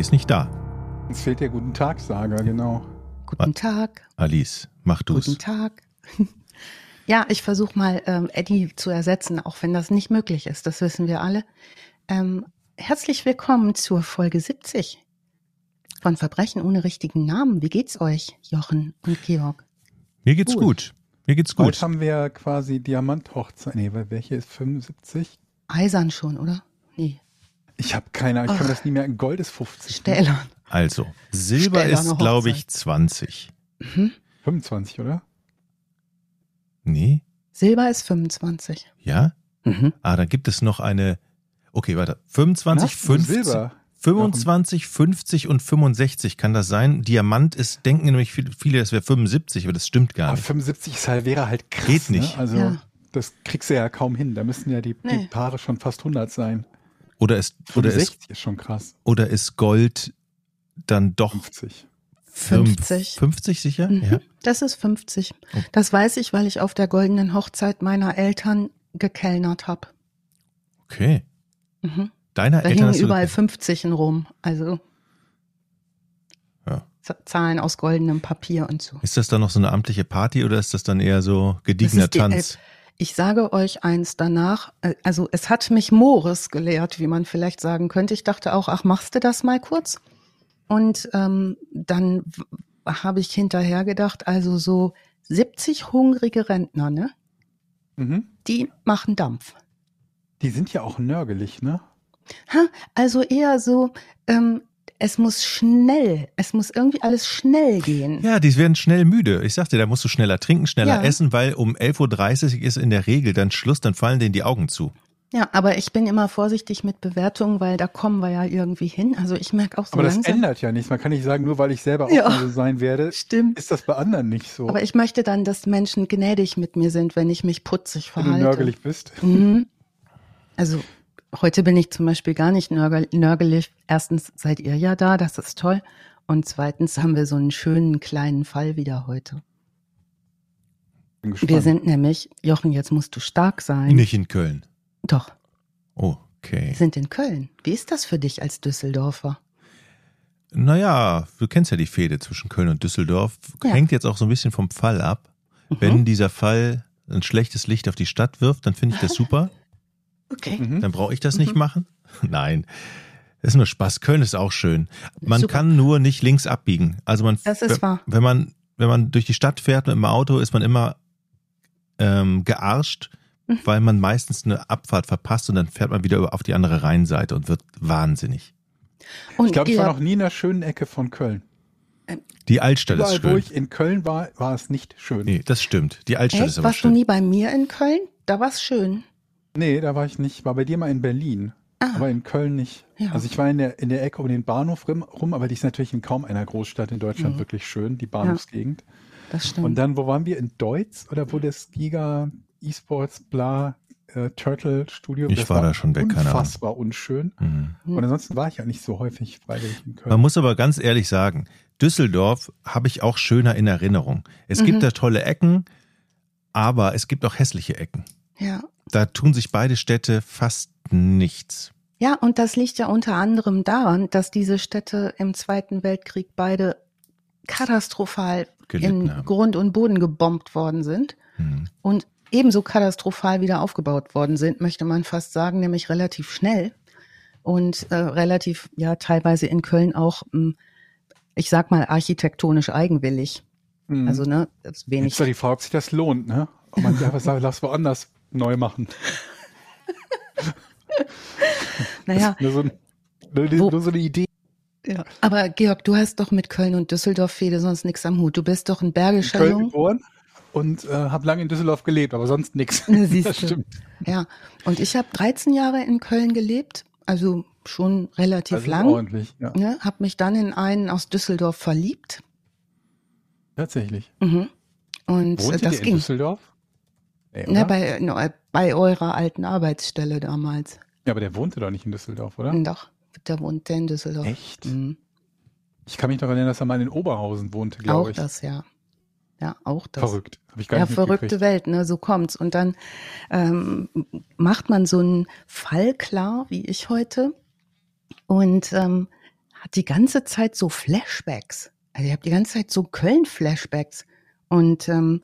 Eddie ist nicht da. Uns fehlt der Guten Tag-Sager, genau. Guten Tag. Alice, mach du's. Guten Tag. ja, ich versuche mal, ähm, Eddie zu ersetzen, auch wenn das nicht möglich ist. Das wissen wir alle. Ähm, herzlich willkommen zur Folge 70 von Verbrechen ohne richtigen Namen. Wie geht's euch, Jochen und Georg? Mir geht's gut. Gut. Mir geht's Heute gut. haben wir quasi Diamanthochzeit. Nee, weil welche ist 75? Eisern schon, oder? Nee, Ich habe keine Ahnung, ich kann Ach. das nie mehr. Gold ist 50. ne? Stählern. Also, Silber Stählerne ist, glaube ich, Hochzeit. 20. Mhm. 25, oder? Nee? Silber ist 25. Ja? Mhm. Ah, dann gibt es noch eine. Okay, warte. 25, Was? 50, Silber. 25, 50 und 65 kann das sein. Diamant ist, denken nämlich viele, das wäre 75, aber das stimmt gar Aber nicht. 75 ist halt, wäre halt krass. Geht nicht. Ne? Also, Ja. das kriegst du ja kaum hin. Da müssten ja die, die Nee. Paare schon fast 100 sein. Oder ist, oder ist, 65 ist schon krass. oder ist Gold dann doch 50. 50. 50 sicher? Mhm. Ja. Das ist 50. Oh. Das weiß ich, weil ich auf der goldenen Hochzeit meiner Eltern gekellnert habe. Okay. Mhm. Deiner Da Eltern hingen überall gekriegt. 50 in Rom. Also Ja. Zahlen aus goldenem Papier und so. Ist das dann noch so eine amtliche Party oder ist das dann eher so gediegener Das ist die Tanz? Ich sage euch eins danach, äh, also es hat mich Moris gelehrt, wie man vielleicht sagen könnte. Ich dachte auch, ach, machst du das mal kurz? Und ähm, dann habe ich hinterher gedacht, also so 70 hungrige Rentner, ne? Mhm. Die machen Dampf. Die sind ja auch nörgelig, ne? Ha, also eher so, ähm, es muss schnell, es muss irgendwie alles schnell gehen. Ja, die werden schnell müde. Ich sagte, da musst du schneller trinken, schneller Ja. essen, weil um 11.30 Uhr ist in der Regel dann Schluss, dann fallen denen die Augen zu. Ja, aber ich bin immer vorsichtig mit Bewertungen, weil da kommen wir ja irgendwie hin. Also ich merke auch so Aber das langsam. ändert ja nichts. Man kann nicht sagen, nur weil ich selber auch Ja. so sein werde, Stimmt. ist das bei anderen nicht so. Aber ich möchte dann, dass Menschen gnädig mit mir sind, wenn ich mich putzig wenn du verhalte. nörgelig bist. Mhm. Also heute bin ich zum Beispiel gar nicht nörgel nörgelig. Erstens seid ihr ja da, das ist toll. Und zweitens haben wir so einen schönen kleinen Fall wieder heute. Wir sind nämlich, Jochen, jetzt musst du stark sein. Nicht in Köln. Doch, Okay. wir sind in Köln. Wie ist das für dich als Düsseldorfer? Naja, du kennst ja die Fehde zwischen Köln und Düsseldorf. Ja. Hängt jetzt auch so ein bisschen vom Fall ab. Mhm. Wenn dieser Fall ein schlechtes Licht auf die Stadt wirft, dann finde ich das super. Okay. Mhm. Dann brauche ich das nicht Mhm. machen. Nein. Das ist nur Spaß. Köln ist auch schön. Man Super. kann nur nicht links abbiegen. Also man, Das ist wenn, wahr. wenn man, wenn man durch die Stadt fährt mit dem Auto, ist man immer ähm, gearscht, Mhm. weil man meistens eine Abfahrt verpasst und dann fährt man wieder über- auf die andere Rheinseite und wird wahnsinnig. Und Ich glaube, ich war noch nie in der schönen Ecke von Köln. Die Altstadt ist Überall, wo schön. ich in Köln war, war es nicht schön. Nee, das stimmt. Die Altstadt ist echt, aber warst du schön. nie bei mir in Köln? Da war's schön. Nee, da war ich nicht. War bei dir mal in Berlin. Ah. Aber in Köln nicht. Ja. Also ich war in der, in der Ecke um den Bahnhof rum, rum, aber die ist natürlich in kaum einer Großstadt in Deutschland Mhm. wirklich schön, die Bahnhofsgegend. Das stimmt. Und dann, wo waren wir? In Deutz? Oder wo das Giga E-Sports bla äh, Turtle Studio? Ich das war da schon weg, keine Ahnung. Unfassbar unschön. Mhm. Hm. Und ansonsten war ich ja nicht so häufig freiwillig in Köln. Man muss aber ganz ehrlich sagen, Düsseldorf habe ich auch schöner in Erinnerung. Es Mhm. gibt da tolle Ecken, aber es gibt auch hässliche Ecken. ja. Da tun sich beide Städte fast nichts. Ja, und das liegt ja unter anderem daran, dass diese Städte im Zweiten Weltkrieg beide katastrophal Gelitten in haben. Grund und Boden gebombt worden sind Mhm. und ebenso katastrophal wieder aufgebaut worden sind, möchte man fast sagen, nämlich relativ schnell und äh, relativ, ja, teilweise in Köln auch, mh, ich sag mal, architektonisch eigenwillig. Mhm. Also, ne, das ist wenig. Jetzt ist doch die Frage, ob sich das lohnt, ne? Ob man einfach sagt, lass woanders neu machen. Naja, Nur so, nur, Wo- nur so eine Idee. ja. aber Georg, du hast doch mit Köln und Düsseldorf Fehde sonst nichts am Hut. Du bist doch ein in bergischer Köln Jung. geboren und äh, habe lange in Düsseldorf gelebt, aber sonst nichts. Siehst Das du. stimmt. Ja, und ich habe 13 Jahre in Köln gelebt, also schon relativ ist lang. ordentlich, ja. Ne, habe mich dann in einen aus Düsseldorf verliebt. Tatsächlich. Mhm. Und äh, Wohnt das ihr in ging. Düsseldorf? Nee, Ne, oder? bei, ne, bei eurer alten Arbeitsstelle damals. ja, aber der wohnte doch nicht in Düsseldorf, oder? Doch, der in Düsseldorf. Echt? Mhm. Ich kann mich noch erinnern, dass er mal in Oberhausen wohnte, Auch glaube ich. das, ja. Ja, auch das. Verrückt. Habe ich gar Ja, nicht verrückte. Welt, ne? So kommt's. Und dann ähm, macht man so einen Fall klar, wie ich heute, und ähm, hat die ganze Zeit so Flashbacks. Also ich habe die ganze Zeit so Köln-Flashbacks. Und ähm,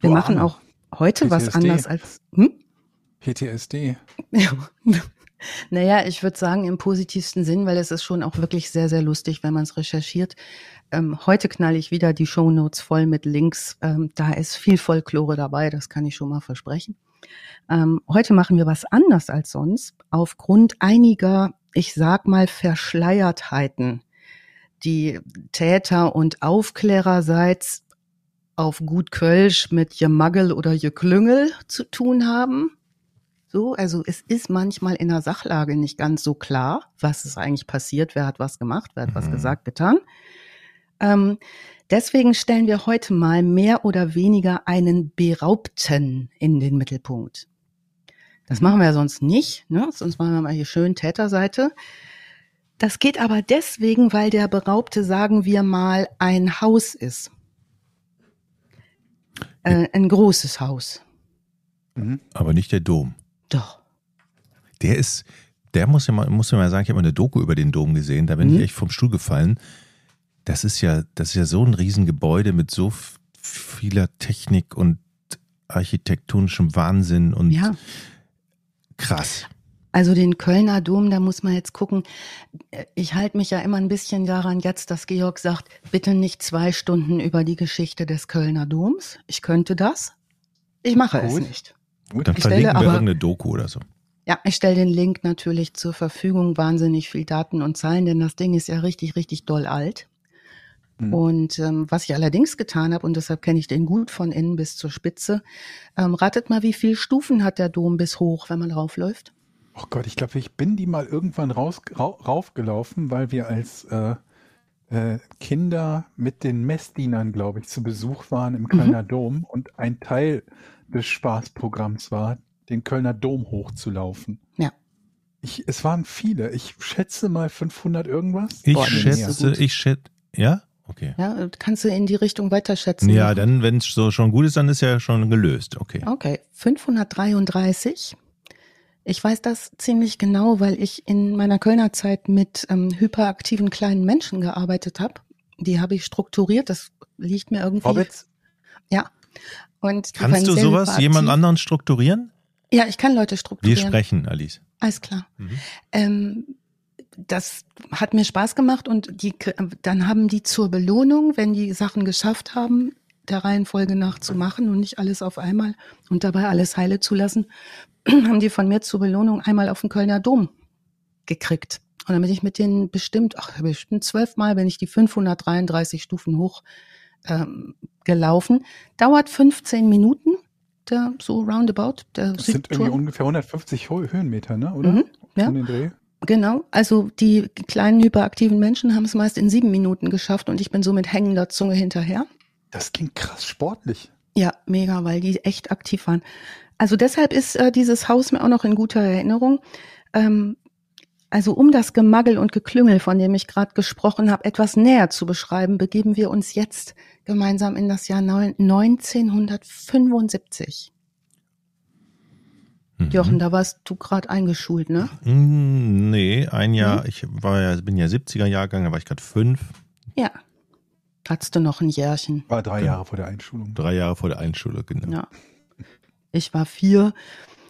wir Du machen auch heute was PTSD. anders als. Hm? PTSD. Ja. Naja, ich würde sagen im positivsten Sinn, weil es ist schon auch wirklich sehr, sehr lustig, wenn man es recherchiert. Ähm, heute knall ich wieder die Shownotes voll mit Links. Ähm, da ist viel Folklore dabei, das kann ich schon mal versprechen. Ähm, heute machen wir was anders als sonst, aufgrund einiger, ich sag mal, Verschleiertheiten, die Täter und Aufklärerseits auf gut Kölsch mit Jemaggel oder Jeklüngel zu tun haben. So, also es ist manchmal in der Sachlage nicht ganz so klar, was ist eigentlich passiert, wer hat was gemacht, wer hat was Mhm. gesagt, getan. Ähm, deswegen stellen wir heute mal mehr oder weniger einen Beraubten in den Mittelpunkt. Das machen wir ja sonst nicht, ne? sonst machen wir mal hier schön Täterseite. Das geht aber deswegen, weil der Beraubte, sagen wir mal, ein Haus ist. Äh, ein großes Haus. Mhm. Aber nicht der Dom. Doch. Der ist, der muss ja mal, muss ja mal sagen, ich habe mal eine Doku über den Dom gesehen, da bin Mhm. ich echt vom Stuhl gefallen. Das ist ja, das ist ja so ein Riesengebäude mit so vieler Technik und architektonischem Wahnsinn und Ja. krass. Also den Kölner Dom, da muss man jetzt gucken. Ich halte mich ja immer ein bisschen daran jetzt, dass Georg sagt, bitte nicht zwei Stunden über die Geschichte des Kölner Doms. Ich könnte das. Ich mache es Gut. nicht. Gut. Dann Ich stelle verlinken wir aber- irgendeine Doku oder so. Ja, ich stelle den Link natürlich zur Verfügung. Wahnsinnig viel Daten und Zahlen, denn das Ding ist ja richtig, richtig doll alt. Mhm. Und ähm, was ich allerdings getan habe, und deshalb kenne ich den gut von innen bis zur Spitze, ähm, ratet mal, wie viele Stufen hat der Dom bis hoch, wenn man draufläuft? Oh Gott, ich glaube, ich bin die mal irgendwann raus, rau, raufgelaufen, weil wir als äh, äh, Kinder mit den Messdienern, glaube ich, zu Besuch waren im Kölner Dom und ein Teil des Spaßprogramms war, den Kölner Dom hochzulaufen. Ja. Ich, es waren viele. Ich schätze mal 500 irgendwas. Ich Boah, schätze, ich schätze, ja? Okay. Ja, kannst du in die Richtung weiterschätzen? Ja, dann, wenn es so schon gut ist, dann ist ja schon gelöst. Okay. Okay, 533. Ich weiß das ziemlich genau, weil ich in meiner Kölner Zeit mit ähm, hyperaktiven kleinen Menschen gearbeitet habe. Die habe ich strukturiert, das liegt mir irgendwie. Hobbits? Ja. Und Kannst du sowas jemand anderen strukturieren? Ja, ich kann Leute Wir strukturieren. sprechen, Alice. Alles klar. Mhm. Ähm, das hat mir Spaß gemacht und die, dann haben die zur Belohnung, wenn die Sachen geschafft haben, der Reihenfolge nach zu machen und nicht alles auf einmal und dabei alles heile zu lassen, haben die von mir zur Belohnung einmal auf den Kölner Dom gekriegt. Und dann bin ich mit denen bestimmt, ach, bestimmt zwölfmal bin ich die 533 Stufen hoch ähm, gelaufen. Dauert 15 Minuten, der, so roundabout, der Das sind irgendwie ungefähr 150 Ho- Höhenmeter, ne? Oder? Mhm, ja. Genau, also die kleinen hyperaktiven Menschen haben es meist in sieben Minuten geschafft und ich bin so mit hängender Zunge hinterher. Das ging krass sportlich. Ja, mega, weil die echt aktiv waren. Also deshalb ist äh, dieses Haus mir auch noch in guter Erinnerung. Ähm, also um das Gemaggel und Geklüngel, von dem ich gerade gesprochen habe, etwas näher zu beschreiben, begeben wir uns jetzt gemeinsam in das Jahr neun- 1975. Mhm. Jochen, da warst du gerade eingeschult, ne? Mm, Nee, ein Jahr, Mhm. ich war ja, bin ja 70er Jahrgang, da war ich gerade fünf, Ja. Hattest du noch ein Jährchen? War drei Ja. Jahre vor der Einschulung. drei Jahre vor der Einschulung, genau. Ja. Ich war vier.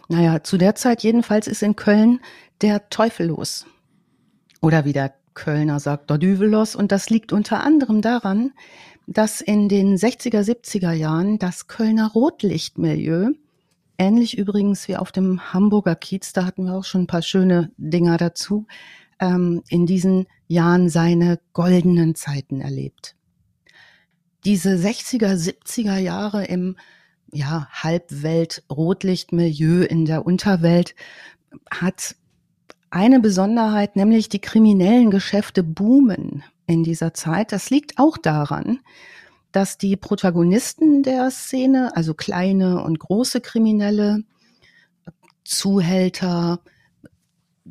Naja, zu der Zeit jedenfalls ist in Köln der Teufel los. Oder wie der Kölner sagt, der Düvel los. Und das liegt unter anderem daran, dass in den 60er, 70er Jahren das Kölner Rotlichtmilieu, ähnlich übrigens wie auf dem Hamburger Kiez, da hatten wir auch schon ein paar schöne Dinger dazu, ähm, in diesen Jahren seine goldenen Zeiten erlebt. Diese 60er, 70er Jahre im ja, Halbwelt-Rotlichtmilieu in der Unterwelt hat eine Besonderheit, nämlich die kriminellen Geschäfte boomen in dieser Zeit. Das liegt auch daran, dass die Protagonisten der Szene, also kleine und große Kriminelle, Zuhälter,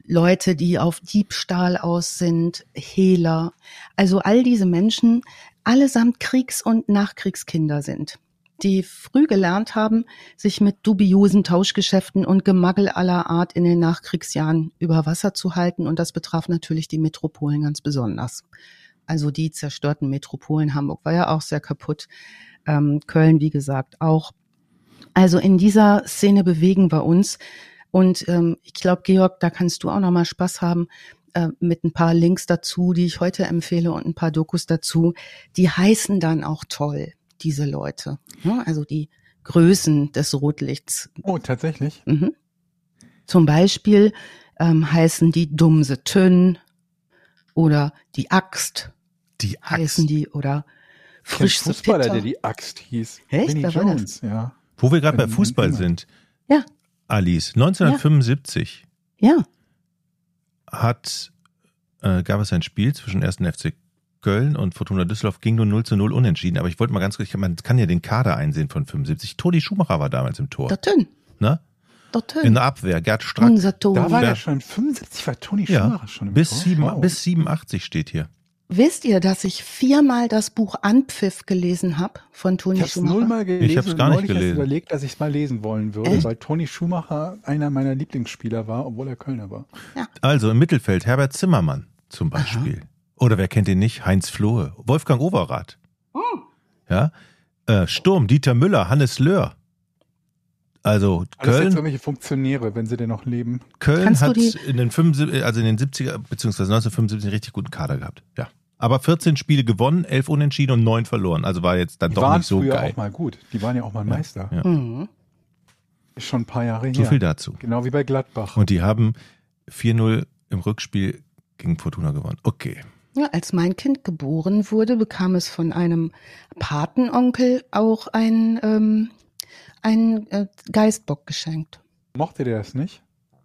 Leute, die auf Diebstahl aus sind, Hehler, also all diese Menschen allesamt Kriegs- und Nachkriegskinder sind. die früh gelernt haben, sich mit dubiosen Tauschgeschäften und Gemaggel aller Art in den Nachkriegsjahren über Wasser zu halten. Und das betraf natürlich die Metropolen ganz besonders. Also die zerstörten Metropolen. Hamburg war ja auch sehr kaputt. Ähm, Köln, wie gesagt, auch. Also in dieser Szene bewegen wir uns. Und ähm, ich glaube, Georg, da kannst du auch noch mal Spaß haben äh, mit ein paar Links dazu, die ich heute empfehle und ein paar Dokus dazu. Die heißen dann auch toll, diese Leute. Ja, also die Größen des Rotlichts. Oh, tatsächlich? Mhm. Zum Beispiel ähm, heißen die Dumse Tünn oder die Axt. Die Axt. heißen die oder Frisch frischste Fußballer, Pitter. der die Axt hieß. Echt? Vinnie Wer war das? Jones, ja. Wo wir gerade bei Fußball sind. Ja. Alice, 1975 Ja, hat, äh, gab es ein Spiel zwischen 1. FC Köln und Fortuna Düsseldorf, ging nur 0 zu 0 unentschieden. Aber ich wollte mal ganz kurz, man kann ja den Kader einsehen von 75. Toni Schumacher war damals im Tor. der Tünn. Ne? Der In der Abwehr, Gerd Strack. Unser Toni. Da war Ja. er schon 75, war Toni Ja, Schumacher schon im bis, Tor? sieben, Wow. bis 87 steht hier. Wisst ihr, dass ich viermal das Buch Anpfiff gelesen habe von Toni Ich habe es Schumacher? nullmal gelesen Ich hab's und gar nicht neulich erst gelesen. überlegt, dass ich es mal lesen wollen würde, Echt? weil Toni Schumacher einer meiner Lieblingsspieler war, obwohl er Kölner war. Also im Mittelfeld Herbert Zimmermann zum Beispiel. Oder wer kennt ihn nicht? Heinz Flohe, Wolfgang Overath. Ja. Äh, Sturm, Dieter Müller, Hannes Löhr. Also Alles jetzt Köln, irgendwelche Funktionäre, wenn sie denn noch leben. Köln Kannst hat in den 75, also in den 70er beziehungsweise 1975 einen richtig guten Kader gehabt. Ja. Aber 14 Spiele gewonnen, 11 unentschieden und 9 verloren. Also war jetzt dann Die doch waren nicht so früher geil. auch mal gut. Die waren ja auch mal Meister. Ja. Mhm. Ist schon ein paar Jahre So her. viel dazu. Genau wie bei Gladbach. Und die haben 4-0 im Rückspiel gegen Fortuna gewonnen. Okay. Ja, als mein Kind geboren wurde, bekam es von einem Patenonkel auch ein, ähm, ein äh, Geistbock geschenkt. Mochte der es nicht?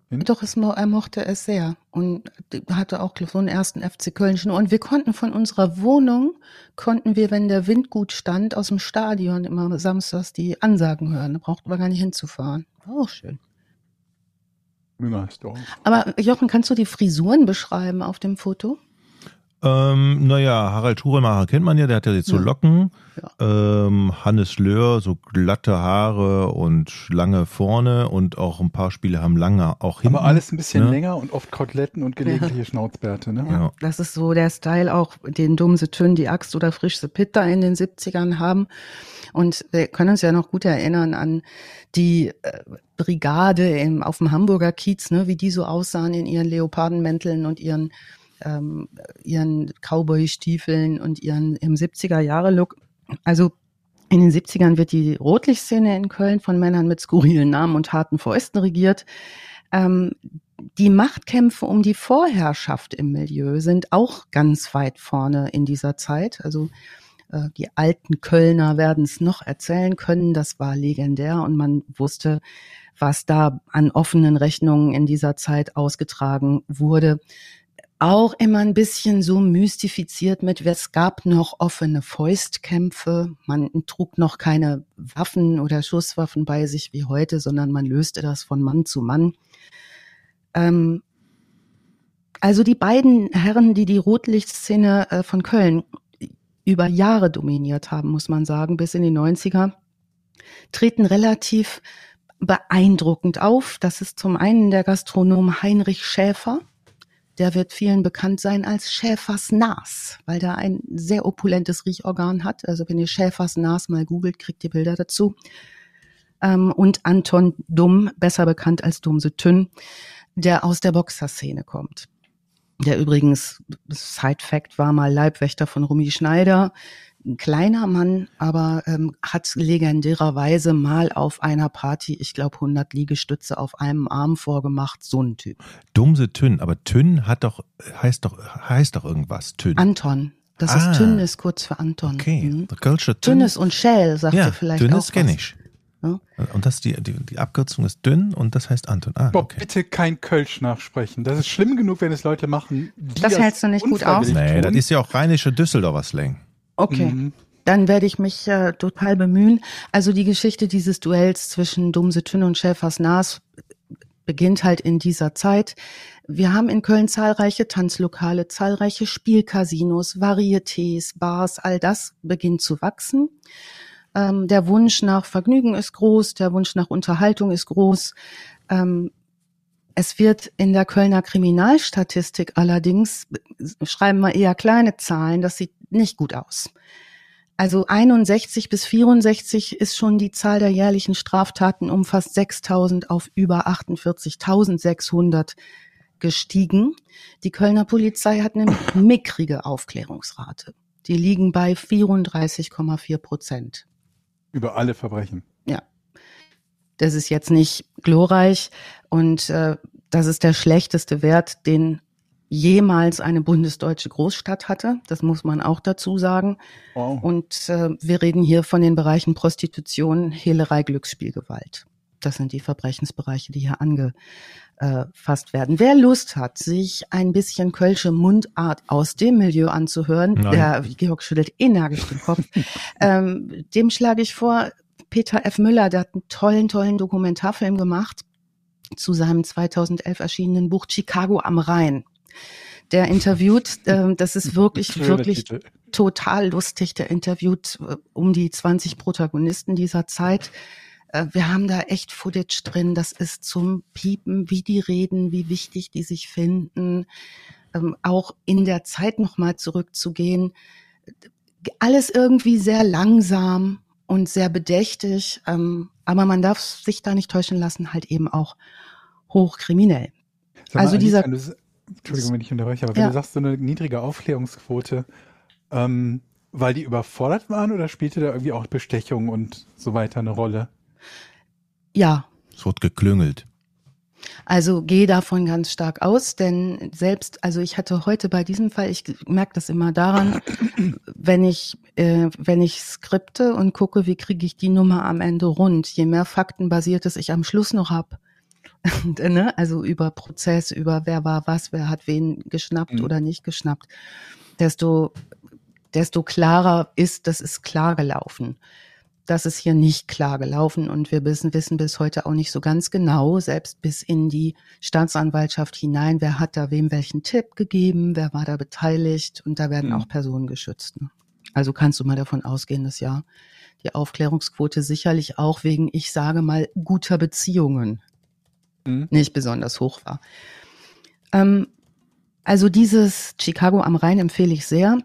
Doch, es, er mochte es sehr und hatte auch so einen ersten FC Köln schon. Und wir konnten von unserer Wohnung, konnten wir, wenn der Wind gut stand, aus dem Stadion immer samstags die Ansagen hören. Da brauchten wir gar nicht hinzufahren. War auch schön. Müngersdorf. Aber Jochen, kannst du die Frisuren beschreiben auf dem Foto? Ähm, naja, Harald Schuremacher kennt man ja, der hat ja jetzt so Ja. Locken. Ähm, Hannes Löhr, so glatte Haare und lange vorne und auch ein paar Spiele haben lange auch hinten. Aber alles ein bisschen ne? länger und oft Koteletten und gelegentliche Schnauzbärte, ne? Ja. Das ist so der Style auch, den Dumse Tünn, die Axt oder Frischse Pitter in den 70ern haben. Und wir können uns ja noch gut erinnern an die äh, Brigade im, auf dem Hamburger Kiez, ne, wie die so aussahen in ihren Leopardenmänteln und ihren, ähm, ihren Cowboy-Stiefeln und ihren im 70er-Jahre-Look. Also in den 70ern wird die Rotlichtszene in Köln von Männern mit skurrilen Namen und harten Fäusten regiert. Ähm, die Machtkämpfe um die Vorherrschaft im Milieu sind auch ganz weit vorne in dieser Zeit. Also äh, die alten Kölner werden es noch erzählen können. Das war legendär und man wusste, was da an offenen Rechnungen in dieser Zeit ausgetragen wurde. Auch immer ein bisschen so mystifiziert mit, es gab noch offene Fäustkämpfe. Man trug noch keine Waffen oder Schusswaffen bei sich wie heute, sondern man löste das von Mann zu Mann. Ähm, also die beiden Herren, die die Rotlichtszene äh, von Köln über Jahre dominiert haben, muss man sagen, bis in die 90er, treten relativ beeindruckend auf. Das ist zum einen der Gastronom Heinrich Schäfer. Der wird vielen bekannt sein als Schäfers Nas, weil der ein sehr opulentes Riechorgan hat. Also wenn ihr Schäfers Nas mal googelt, kriegt ihr Bilder dazu. Ähm, und Anton Dumm, besser bekannt als Dumse Tünn, der aus der Boxerszene kommt. Der übrigens, Side Fact, war mal Leibwächter von Rumi Schneider. Ein kleiner Mann, aber ähm, hat legendärerweise mal auf einer Party, ich glaube 100 Liegestütze auf einem Arm vorgemacht. So ein Typ. Dumse Tünn, aber Tünn hat doch, heißt doch, heißt doch irgendwas, Tünn. Anton. Das Ah. ist Tünn ist kurz für Anton. okay, Mhm. der Kölsche Tünn. Tünnes und Schäl, sagt ja, ihr vielleicht Tünnes auch kenne was. ich. Ja. Und das die, die, die Abkürzung ist dünn und das heißt Anton. Ah, Bob, okay. bitte kein Kölsch nachsprechen. Das ist schlimm genug, wenn es Leute machen. Die Das hältst du nicht gut aus? Nee, das tun. ist ja auch rheinische Düsseldorfer Slang. Okay. Mhm. Dann werde ich mich äh, total bemühen. Also die Geschichte dieses Duells zwischen Dumse Tünn und Schäfers Nas beginnt halt in dieser Zeit. Wir haben in Köln zahlreiche Tanzlokale, zahlreiche Spielcasinos, Varietés, Bars, all das beginnt zu wachsen. Ähm, der Wunsch nach Vergnügen ist groß, der Wunsch nach Unterhaltung ist groß. Ähm, es wird in der Kölner Kriminalstatistik allerdings, schreiben wir eher kleine Zahlen, das sieht nicht gut aus. Also 61 bis 64 ist schon die Zahl der jährlichen Straftaten um fast 6000 auf über 48.600 gestiegen. Die Kölner Polizei hat eine mickrige Aufklärungsrate. Die liegen bei 34,4 Prozent. Über alle Verbrechen. Das ist jetzt nicht glorreich und äh, das ist der schlechteste Wert, den jemals eine bundesdeutsche Großstadt hatte. Das muss man auch dazu sagen. Wow. Und äh, wir reden hier von den Bereichen Prostitution, Hehlerei, Glücksspielgewalt. Das sind die Verbrechensbereiche, die hier angefasst werden. Wer Lust hat, sich ein bisschen Kölsche Mundart aus dem Milieu anzuhören, Nein. der Georg schüttelt energisch den Kopf, ähm, dem schlage ich vor, Peter F. Müller, der hat einen tollen, tollen Dokumentarfilm gemacht zu seinem 2011 erschienenen Buch Chicago am Rhein der interviewt, äh, das ist wirklich, wirklich total lustig, der interviewt äh, um die 20 Protagonisten dieser Zeit. Äh, wir haben da echt Footage drin, das ist zum Piepen, wie die reden, wie wichtig die sich finden, ähm, auch in der Zeit nochmal zurückzugehen. Alles irgendwie sehr langsam und sehr bedächtig, ähm, aber man darf sich da nicht täuschen lassen, halt eben auch hochkriminell. Mal, also dieser Entschuldigung, wenn ich unterbreche, aber wenn ja. du sagst, so eine niedrige Aufklärungsquote, ähm, weil die überfordert waren oder spielte da irgendwie auch Bestechung und so weiter eine Rolle? Ja. Es wird geklüngelt. Also gehe davon ganz stark aus, denn selbst, also ich hatte heute bei diesem Fall, ich merke das immer daran, wenn ich, äh, wenn ich skripte und gucke, wie kriege ich die Nummer am Ende rund, je mehr faktenbasiertes ich am Schluss noch habe, ne? also über Prozess, über wer war was, wer hat wen geschnappt mhm. oder nicht geschnappt, desto, desto klarer ist, das ist klar gelaufen. Das ist hier nicht klar gelaufen und wir wissen, wissen bis heute auch nicht so ganz genau, selbst bis in die Staatsanwaltschaft hinein, wer hat da wem welchen Tipp gegeben, wer war da beteiligt und da werden mhm. auch Personen geschützt. Ne? Also kannst du mal davon ausgehen, dass ja die Aufklärungsquote sicherlich auch wegen, ich sage mal, guter Beziehungen mhm. nicht besonders hoch war. Ähm, also dieses Chicago am Rhein empfehle ich sehr.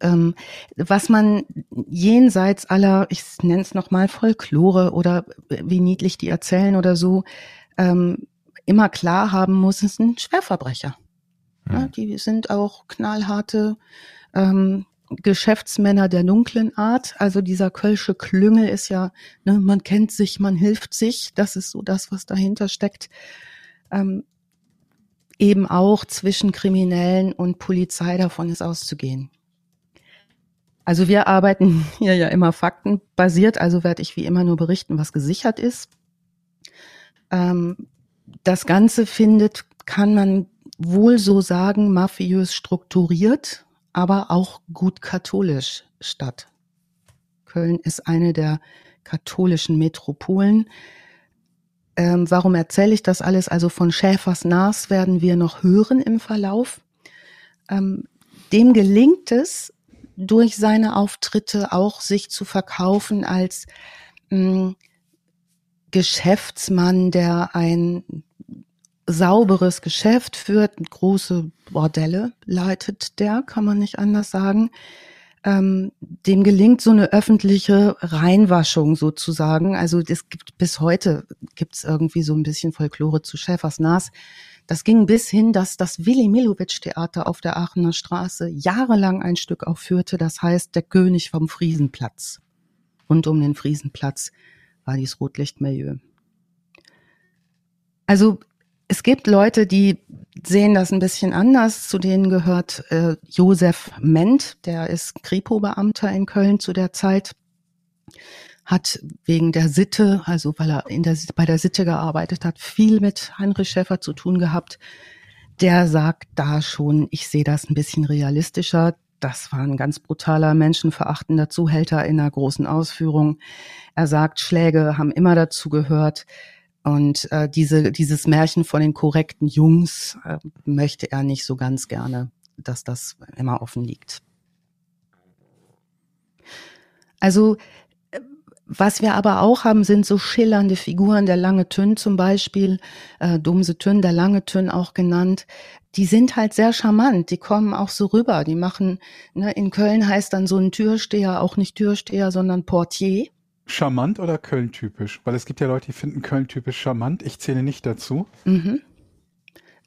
Ähm, was man jenseits aller, ich nenne es nochmal Folklore oder wie niedlich die erzählen oder so, ähm, immer klar haben muss, es sind Schwerverbrecher. Mhm. Ja, die sind auch knallharte ähm, Geschäftsmänner der dunklen Art. Also dieser Kölsche Klüngel ist ja, ne, man kennt sich, man hilft sich. Das ist so das, was dahinter steckt. Ähm, eben auch zwischen Kriminellen und Polizei davon ist auszugehen. Also wir arbeiten hier ja immer faktenbasiert, also werde ich wie immer nur berichten, was gesichert ist. Ähm, das Ganze findet, kann man wohl so sagen, mafiös strukturiert aber auch gut katholisch statt. Köln ist eine der katholischen Metropolen. Ähm, warum erzähle ich das alles? Also von Schäfers Nas werden wir noch hören im Verlauf. Ähm, dem gelingt es, durch seine Auftritte auch sich zu verkaufen als mh, mm, Geschäftsmann, der ein sauberes Geschäft führt, große Bordelle leitet der, kann man nicht anders sagen. Ähm, dem gelingt so eine öffentliche Reinwaschung sozusagen. Also es gibt bis heute gibt's irgendwie so ein bisschen Folklore zu Schäfers Nas. Das ging bis hin, dass das Willi Milowitsch Theater auf der Aachener Straße jahrelang ein Stück aufführte, das heißt Der König vom Friesenplatz. Und um den Friesenplatz war dies Rotlichtmilieu. Also es gibt Leute, die sehen das ein bisschen anders. Zu denen gehört äh, Josef Ment, der ist Kripo-Beamter in Köln zu der Zeit, hat wegen der Sitte, also weil er in der, bei der Sitte gearbeitet hat, viel mit Heinrich Schäfer zu tun gehabt. Der sagt da schon, ich sehe das ein bisschen realistischer. Das war ein ganz brutaler, menschenverachtender Zuhälter in einer großen Ausführung. Er sagt, Schläge haben immer dazu gehört. Und äh, diese, dieses Märchen von den korrekten Jungs äh, möchte er nicht so ganz gerne, dass das immer offen liegt. Also was wir aber auch haben, sind so schillernde Figuren, der Lange Tünn zum Beispiel, äh, Domse Tünn, der Lange Tünn auch genannt. Die sind halt sehr charmant, die kommen auch so rüber. Die machen, ne, in Köln heißt dann so ein Türsteher auch nicht Türsteher, sondern Portier. Charmant oder Köln-typisch? Weil es gibt ja Leute, die finden Köln-typisch charmant. Ich zähle nicht dazu. Mhm.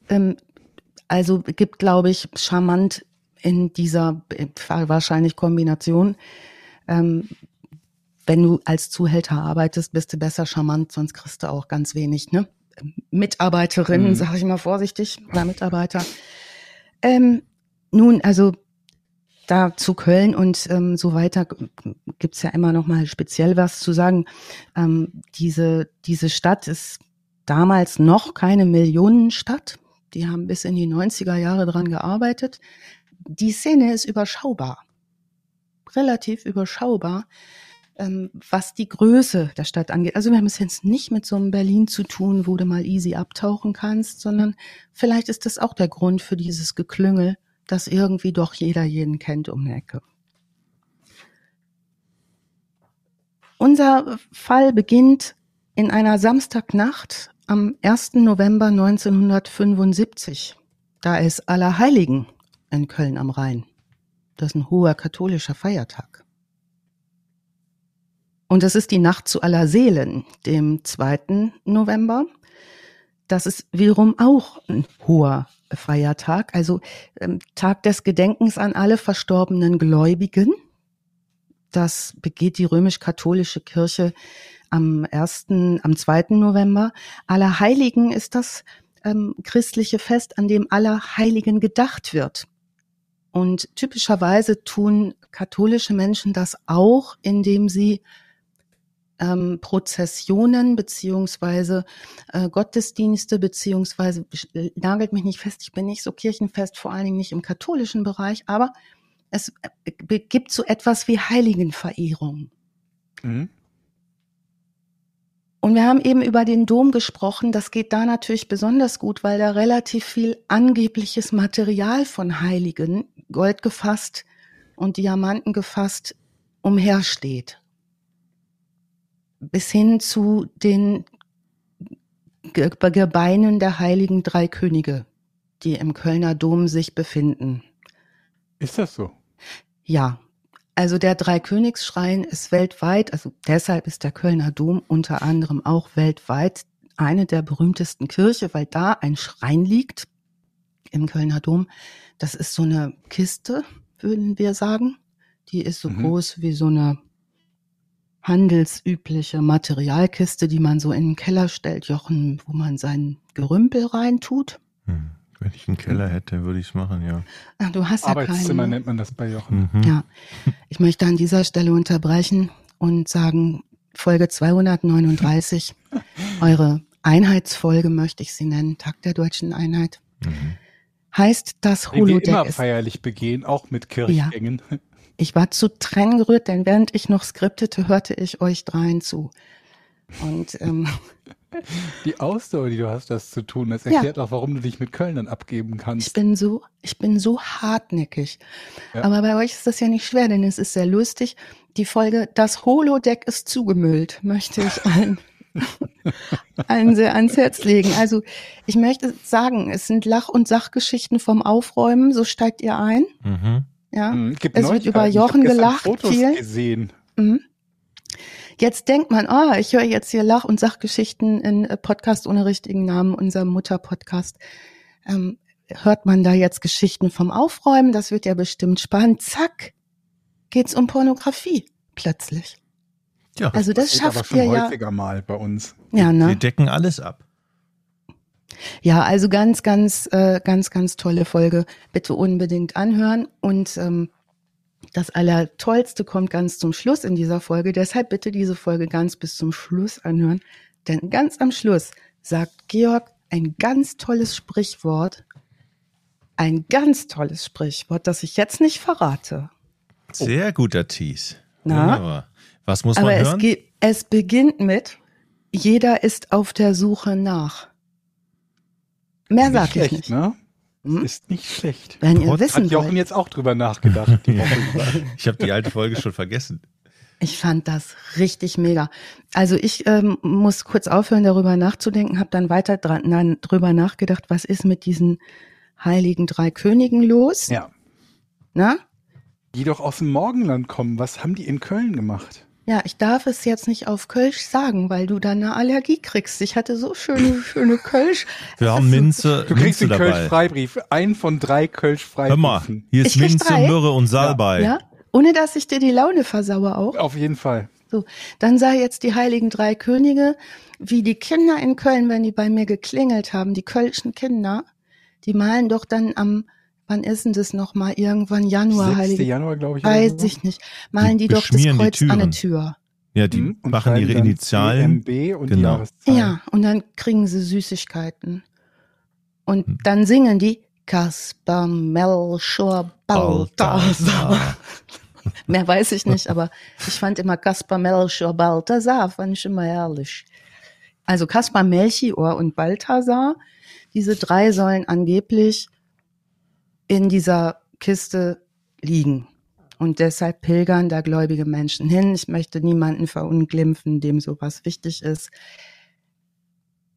Ähm, also gibt, glaube ich, charmant in dieser äh, wahrscheinlich Kombination. Ähm, wenn du als Zuhälter arbeitest, bist du besser charmant, sonst kriegst du auch ganz wenig, ne? Mitarbeiterinnen, mhm. sage ich mal vorsichtig, oder Mitarbeiter. Ähm, nun, also da zu Köln und ähm, so weiter gibt's ja immer noch mal speziell was zu sagen. Ähm, diese, diese Stadt ist damals noch keine Millionenstadt. Die haben bis in die 90er Jahre dran gearbeitet. Die Szene ist überschaubar. Relativ überschaubar ähm, was die Größe der Stadt angeht. Also wir haben es jetzt nicht mit so einem Berlin zu tun, wo du mal easy abtauchen kannst, sondern vielleicht ist das auch der Grund für dieses Geklüngel, dass irgendwie doch jeder jeden kennt um die Ecke. Unser Fall beginnt in einer Samstagnacht am 1. November 1975. Da ist Allerheiligen in Köln am Rhein. Das ist ein hoher katholischer Feiertag. Und das ist die Nacht zu aller Seelen, dem 2. November. Das ist wiederum auch ein hoher Feiertag, also ähm, Tag des Gedenkens an alle verstorbenen Gläubigen. Das begeht die römisch-katholische Kirche am 1., am 2. November. Allerheiligen ist das ähm, christliche Fest, an dem aller Heiligen gedacht wird. Und typischerweise tun katholische Menschen das auch, indem sie ähm, Prozessionen beziehungsweise äh, Gottesdienste beziehungsweise nagelt mich nicht fest, ich bin nicht so kirchenfest, vor allen Dingen nicht im katholischen Bereich, aber es äh, gibt so etwas wie Heiligenverehrung. Mhm. Und wir haben eben über den Dom gesprochen. Das geht da natürlich besonders gut, weil da relativ viel angebliches Material von Heiligen, Gold gefasst und Diamanten gefasst, umhersteht bis hin zu den Gebeinen der heiligen drei Könige, die im Kölner Dom sich befinden. Ist das so? Ja. Also der Dreikönigsschrein ist weltweit, also deshalb ist der Kölner Dom unter anderem auch weltweit eine der berühmtesten Kirche, weil da ein Schrein liegt im Kölner Dom. Das ist so eine Kiste, würden wir sagen. Die ist so mhm. groß wie so eine handelsübliche Materialkiste, die man so in den Keller stellt, Jochen, wo man sein Gerümpel reintut. Hm. Wenn ich einen Keller hätte, würde ich es machen, ja. Ach, du hast ja Arbeitszimmer keinen. nennt man das bei Jochen. Mhm. Ja. Ich möchte an dieser Stelle unterbrechen und sagen, Folge 239, eure Einheitsfolge möchte ich sie nennen, Tag der deutschen Einheit. Mhm. Heißt das Holodeck. Den wir immer feierlich begehen, auch mit Kirchgängen. Ja. Ich war zu Tränen gerührt, denn während ich noch skriptete, hörte ich euch dreien zu. Und ähm, die Ausdauer, die du hast, das zu tun, das erklärt ja. auch, warum du dich mit Kölnern abgeben kannst. Ich bin so, ich bin so hartnäckig. Ja. Aber bei euch ist das ja nicht schwer, denn es ist sehr lustig. Die Folge Das Holodeck ist zugemüllt, möchte ich allen, allen sehr ans Herz legen. Also ich möchte sagen, es sind Lach- und Sachgeschichten vom Aufräumen, so steigt ihr ein. Mhm. Ja, mhm, gibt es wird über Jochen gelacht. Fotos viel. gesehen. Mhm. Jetzt denkt man, ah, oh, ich höre jetzt hier Lach- und Sachgeschichten in äh, Podcast ohne richtigen Namen, unser Mutter-Podcast. Ähm, hört man da jetzt Geschichten vom Aufräumen? Das wird ja bestimmt spannend. Zack, geht's um Pornografie plötzlich. Ja, also das, das schafft aber schon ihr häufiger ja. mal bei uns. Ja, ne? Wir decken alles ab. Ja, also ganz, ganz, äh, ganz, ganz tolle Folge. Bitte unbedingt anhören. Und ähm, das Allertollste kommt ganz zum Schluss in dieser Folge. Deshalb bitte diese Folge ganz bis zum Schluss anhören. Denn ganz am Schluss sagt Georg ein ganz tolles Sprichwort. Ein ganz tolles Sprichwort, das ich jetzt nicht verrate. Sehr guter Tease. Na? Was muss man Aber hören? Es, es beginnt mit, jeder ist auf der Suche nach. Mehr sag ich nicht. Ne? Hm? Ist nicht schlecht. Wenn ihr wissen Hat Jochen wollt. jetzt auch drüber nachgedacht. ich habe die alte Folge schon vergessen. Ich fand das richtig mega. Also ich ähm, muss kurz aufhören, darüber nachzudenken, habe dann weiter dran, nein, drüber nachgedacht, was ist mit diesen heiligen drei Königen los? Ja. Na? Die doch aus dem Morgenland kommen. Was haben die in Köln gemacht? Ja, ich darf es jetzt nicht auf Kölsch sagen, weil du dann eine Allergie kriegst. Ich hatte so schöne, schöne Kölsch. Wir haben Minze, Du kriegst Minze den. Kölsch-Freibrief. Einen von drei Hör Kölsch-Freibriefen. mal, hier ist Ich krieg Minze. Myrrhe und Salbei. Ja? Ohne dass ich dir die Laune versaue auch. Auf jeden Fall. So, dann sah jetzt die heiligen drei Könige, wie die Kinder in Köln, wenn die bei mir geklingelt haben, die kölschen Kinder, die malen doch dann am, wann ist denn das nochmal, irgendwann Januar, 6. heilige, Januar, glaube ich. weiß so. ich nicht, malen die, Die doch das beschmieren die Kreuz an eine Türen. Tür. Ja, die Mhm. Machen ihre Initialen. Genau. Ja, und dann kriegen sie Süßigkeiten. Und Hm. dann singen die Kaspar, Melchior, Balthasar. Mehr weiß ich nicht, aber ich fand immer Kaspar, Melchior, Balthasar, fand ich immer herrlich. Also Kaspar, Melchior und Balthasar, diese drei sollen angeblich in dieser Kiste liegen. Und deshalb pilgern da gläubige Menschen hin. Ich möchte niemanden verunglimpfen, dem sowas wichtig ist.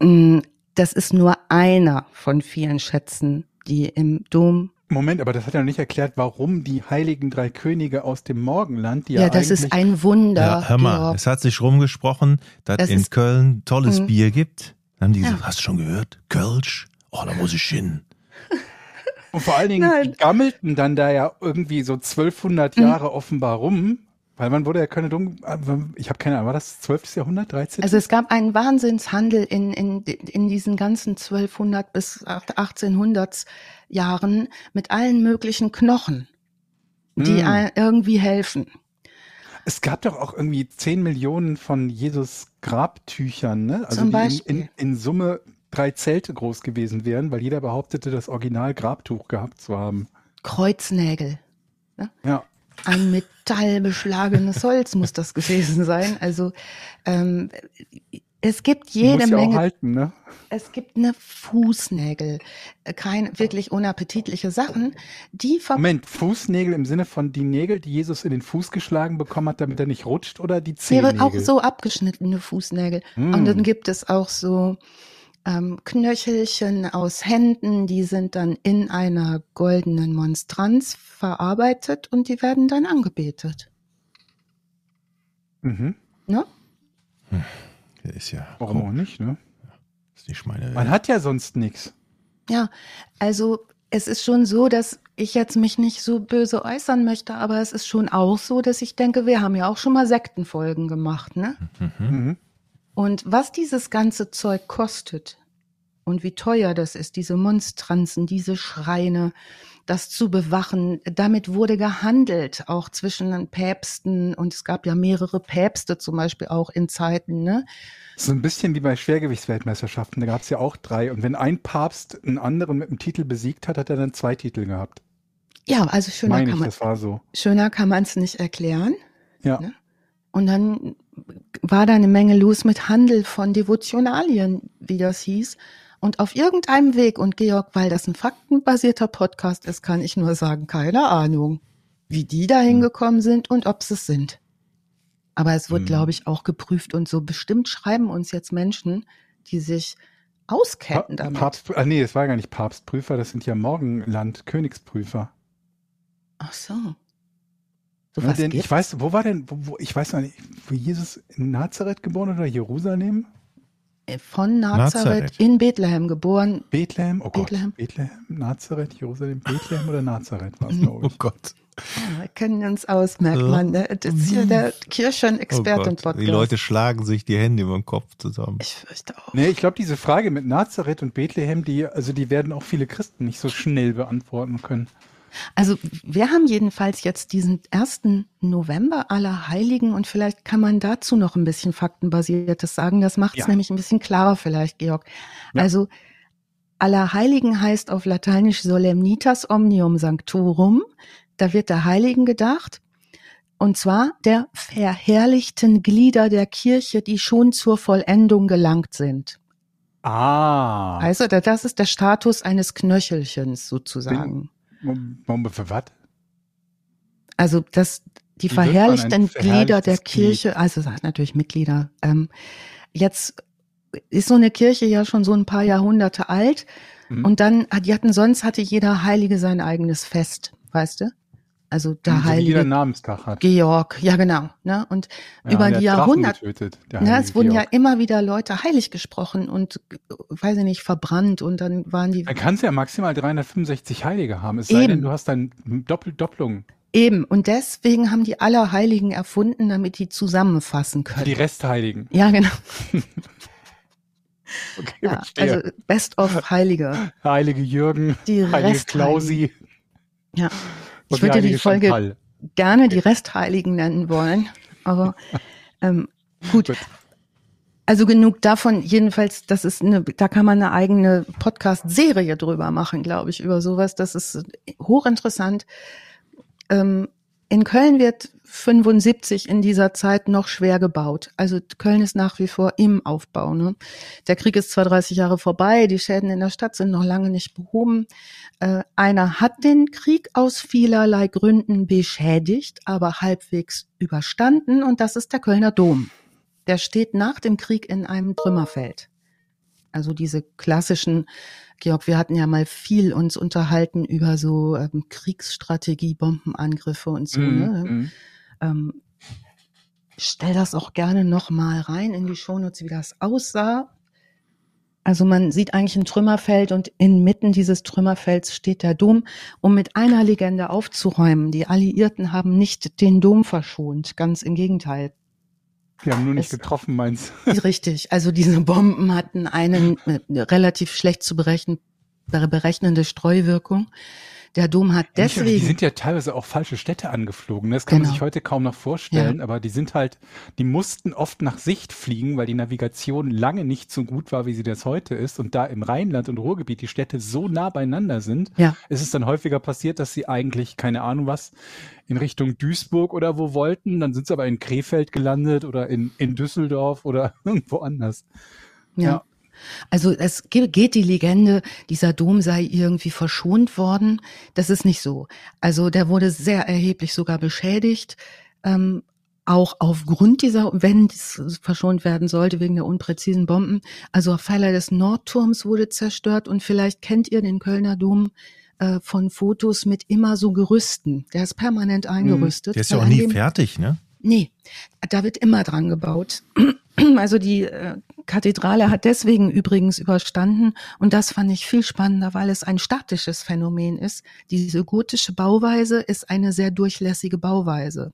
Mm, Das ist nur einer von vielen Schätzen, die im Dom. Moment, aber das hat ja noch nicht erklärt, warum die heiligen drei Könige aus dem Morgenland, die Ja, ja, das ist eigentlich ein Wunder. Ja, hör mal, Georg. es hat sich rumgesprochen, dass Das in ist- Köln tolles Mhm. Bier gibt. Dann haben die gesagt, Ja. hast du schon gehört? Kölsch? Oh, da muss ich hin. Und vor allen Dingen Nein. gammelten dann da ja irgendwie so 1200 Mhm. Jahre offenbar rum. Weil man wurde ja keine Dom, ich habe keine Ahnung, war das 12. Jahrhundert, 13. Also es gab einen Wahnsinnshandel in, in, in diesen ganzen 1200 bis 1800 Jahren mit allen möglichen Knochen, die ein- irgendwie helfen. es gab doch auch irgendwie 10 Millionen von Jesus Grabtüchern, ne? Also Zum die in, Beispiel. in, in Summe drei Zelte groß gewesen wären, weil jeder behauptete, das Original Grabtuch gehabt zu haben. Kreuznägel. Ja. Ein metallbeschlagenes Holz muss das gewesen sein. Also ähm, es gibt jede Muss ja Menge auch halten, ne? Es gibt eine Fußnägel, äh, keine wirklich unappetitliche Sachen, die ver Moment, Fußnägel im Sinne von die Nägel, die Jesus in den Fuß geschlagen bekommen hat, damit er nicht rutscht, oder die Zehennägel? auch so abgeschnittene Fußnägel. Mm. Und dann gibt es auch so ähm, Knöchelchen aus Händen, die sind dann in einer goldenen Monstranz verarbeitet und die werden dann angebetet. Mhm. Ne? Der ist ja, Warum auch nicht, ne? ist nicht meine Man hat ja sonst nichts. Ja, also es ist schon so, dass ich jetzt mich nicht so böse äußern möchte, aber es ist schon auch so, dass ich denke, wir haben ja auch schon mal Sektenfolgen gemacht, ne? Mhm. Mhm. Und was dieses ganze Zeug kostet und wie teuer das ist, diese Monstranzen, diese Schreine, das zu bewachen, damit wurde gehandelt, auch zwischen den Päpsten und es gab ja mehrere Päpste zum Beispiel auch in Zeiten, ne? So ein bisschen wie bei Schwergewichtsweltmeisterschaften, da gab es ja auch drei. Und wenn ein Papst einen anderen mit dem Titel besiegt hat, hat er dann zwei Titel gehabt. Ja, also schöner Meine kann man, war so. schöner kann man es nicht erklären. Ja. Ne? Und dann war da eine Menge los mit Handel von Devotionalien, wie das hieß. Und auf irgendeinem Weg, und Georg, weil das ein faktenbasierter Podcast ist, kann ich nur sagen, keine Ahnung, wie die da hingekommen sind und ob sie es sind. Aber es wird, Hm. glaube ich, auch geprüft und so. Bestimmt schreiben uns jetzt Menschen, die sich Pa auskennen damit. Papst, ah, nee, das war gar nicht Papstprüfer, das sind ja Morgenland, Königsprüfer. Ach so. So Ja, was denn ich weiß, wo war denn, wo, wo, ich weiß noch nicht, wo Jesus in Nazareth geboren oder Jerusalem? Äh, Von Nazareth, Nazareth. in Bethlehem geboren. Bethlehem? Oh Gott. Bethlehem. Bethlehem, Nazareth, Jerusalem, Bethlehem oder Nazareth war es, glaube Oh ich. Gott. Ja, wir kennen uns aus, merkt Ja. man. Ne? Das ist hier der Oh Gott. Kirchenexperten-Podcast. Die Leute schlagen sich die Hände über den Kopf zusammen. ich fürchte auch. Nee, ich glaube, diese Frage mit Nazareth und Bethlehem, die, also die werden auch viele Christen nicht so schnell beantworten können. Also wir haben jedenfalls jetzt diesen 1. November aller Heiligen und vielleicht kann man dazu noch ein bisschen faktenbasiertes sagen. Das macht es Ja. nämlich ein bisschen klarer vielleicht, Georg. Ja. Also aller Heiligen heißt auf Lateinisch Solemnitas Omnium Sanctorum. Da wird der Heiligen gedacht. Und zwar der verherrlichten Glieder der Kirche, die schon zur Vollendung gelangt sind. Ah. Also da- das ist der Status eines Knöchelchens sozusagen. Bombe für was? Also das, die Wie verherrlichten Glieder der verherrlichtes Glied? Kirche, also es hat natürlich Mitglieder. Ähm, jetzt ist so eine Kirche ja schon so ein paar Jahrhunderte alt Mhm. und dann, die hatten sonst hatte jeder Heilige sein eigenes Fest, weißt du? Also der So wie jeder Heilige einen Namenstag hat. Georg, ja genau. Ne? Und Ja, über die Jahrhunderte, getötet, ne, es wurden Georg. ja immer wieder Leute heilig gesprochen und, weiß ich nicht, verbrannt und dann waren die Dann kannst du ja maximal 365 Heilige haben. Es sei Eben. denn, du hast dann Doppel-Dopplung. eben. Und deswegen haben die Allerheiligen erfunden, damit die zusammenfassen können. Die Restheiligen. ja, genau. Okay, Ja, verstehe. also Best of Heilige. Heilige Jürgen, Die Heilige. Klausi Ja. Und Ich würde die Folge Chantal. gerne die Restheiligen nennen wollen, aber ähm, gut. Gut. Also genug davon. Jedenfalls, das ist eine, da kann man eine eigene Podcast-Serie drüber machen, glaube ich, über sowas. Das ist hochinteressant. Ähm, in Köln wird 75 in dieser Zeit noch schwer gebaut. Also Köln ist nach wie vor im Aufbau. Ne? Der Krieg ist zwar 30 Jahre vorbei, die Schäden in der Stadt sind noch lange nicht behoben. Äh, einer hat den Krieg aus vielerlei Gründen beschädigt, aber halbwegs überstanden und das ist der Kölner Dom. Der steht nach dem Krieg in einem Trümmerfeld. Also diese klassischen, Georg, wir hatten ja mal viel uns unterhalten über so ähm, Kriegsstrategie, Bombenangriffe und so. Mhm, Ne? mhm. Ähm, stell das auch gerne noch mal rein in die Shownotes, wie das aussah. Also man sieht eigentlich ein Trümmerfeld und inmitten dieses Trümmerfelds steht der Dom, um mit einer Legende aufzuräumen. Die Alliierten haben nicht den Dom verschont, ganz im Gegenteil. Die haben nur nicht Es- getroffen, meins. Richtig. Also diese Bomben hatten einen äh, relativ schlecht zu berechnen, bere- berechnende Streuwirkung. Der Dom hat aber Die deswegen, sind ja teilweise auch falsche Städte angeflogen. Das kann man Genau. sich heute kaum noch vorstellen, aber die sind halt, die mussten oft nach Sicht fliegen, weil die Navigation lange nicht so gut war, wie sie das heute ist. Und da im Rheinland und Ruhrgebiet die Städte so nah beieinander sind, ja, ist es dann häufiger passiert, dass sie eigentlich, keine Ahnung was, in Richtung Duisburg oder wo wollten. Dann sind sie aber in Krefeld gelandet oder in, in Düsseldorf oder irgendwo anders. ja. Also es ge- geht die Legende, dieser Dom sei irgendwie verschont worden. Das ist nicht so. Also der wurde sehr erheblich sogar beschädigt. Ähm, auch aufgrund dieser, wenn dies verschont werden sollte, wegen der unpräzisen Bomben. Also Pfeiler des Nordturms wurde zerstört und vielleicht kennt ihr den Kölner Dom äh, von Fotos mit immer so Gerüsten. Der ist permanent eingerüstet. Der ist ja auch nie dem- fertig, ne? Nee, da wird immer dran gebaut. Also die äh, Kathedrale hat deswegen übrigens überstanden und das fand ich viel spannender, weil es ein statisches Phänomen ist. Diese gotische Bauweise ist eine sehr durchlässige Bauweise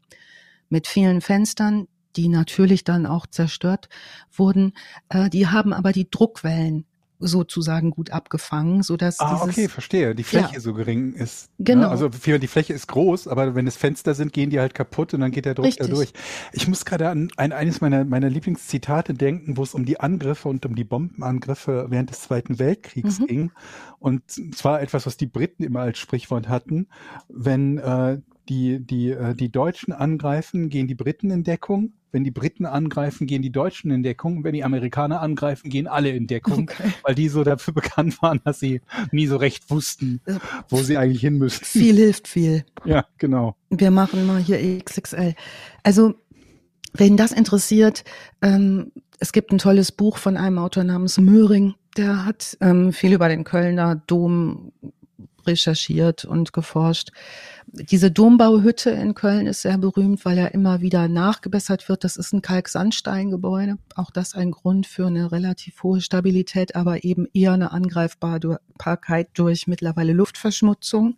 mit vielen Fenstern, die natürlich dann auch zerstört wurden. Äh, die haben aber die Druckwellen sozusagen gut abgefangen, so dass Ah, dieses okay, verstehe. Die Fläche Ja. so gering ist. Genau. Ne? Also die Fläche ist groß, aber wenn es Fenster sind, gehen die halt kaputt und dann geht der Druck Richtig. da durch. Ich muss gerade an ein, eines meiner, meiner Lieblingszitate denken, wo es um die Angriffe und um die Bombenangriffe während des Zweiten Weltkriegs Mhm. ging. Und zwar etwas, was die Briten immer als Sprichwort hatten. Wenn äh, die, die, äh, die Deutschen angreifen, gehen die Briten in Deckung. Wenn die Briten angreifen, gehen die Deutschen in Deckung. Wenn die Amerikaner angreifen, gehen alle in Deckung Okay. weil die so dafür bekannt waren, dass sie nie so recht wussten, wo sie eigentlich hin müssen. viel hilft viel. Ja, genau. Wir machen mal hier XXL. Also, wen das interessiert, ähm, es gibt ein tolles Buch von einem Autor namens Möhring, der hat ähm, viel über den Kölner Dom recherchiert und geforscht. Diese Dombauhütte in Köln ist sehr berühmt, weil ja immer wieder nachgebessert wird. Das ist ein Kalksandsteingebäude. Auch das ein Grund für eine relativ hohe Stabilität, aber eben eher eine Angreifbarkeit durch mittlerweile Luftverschmutzung.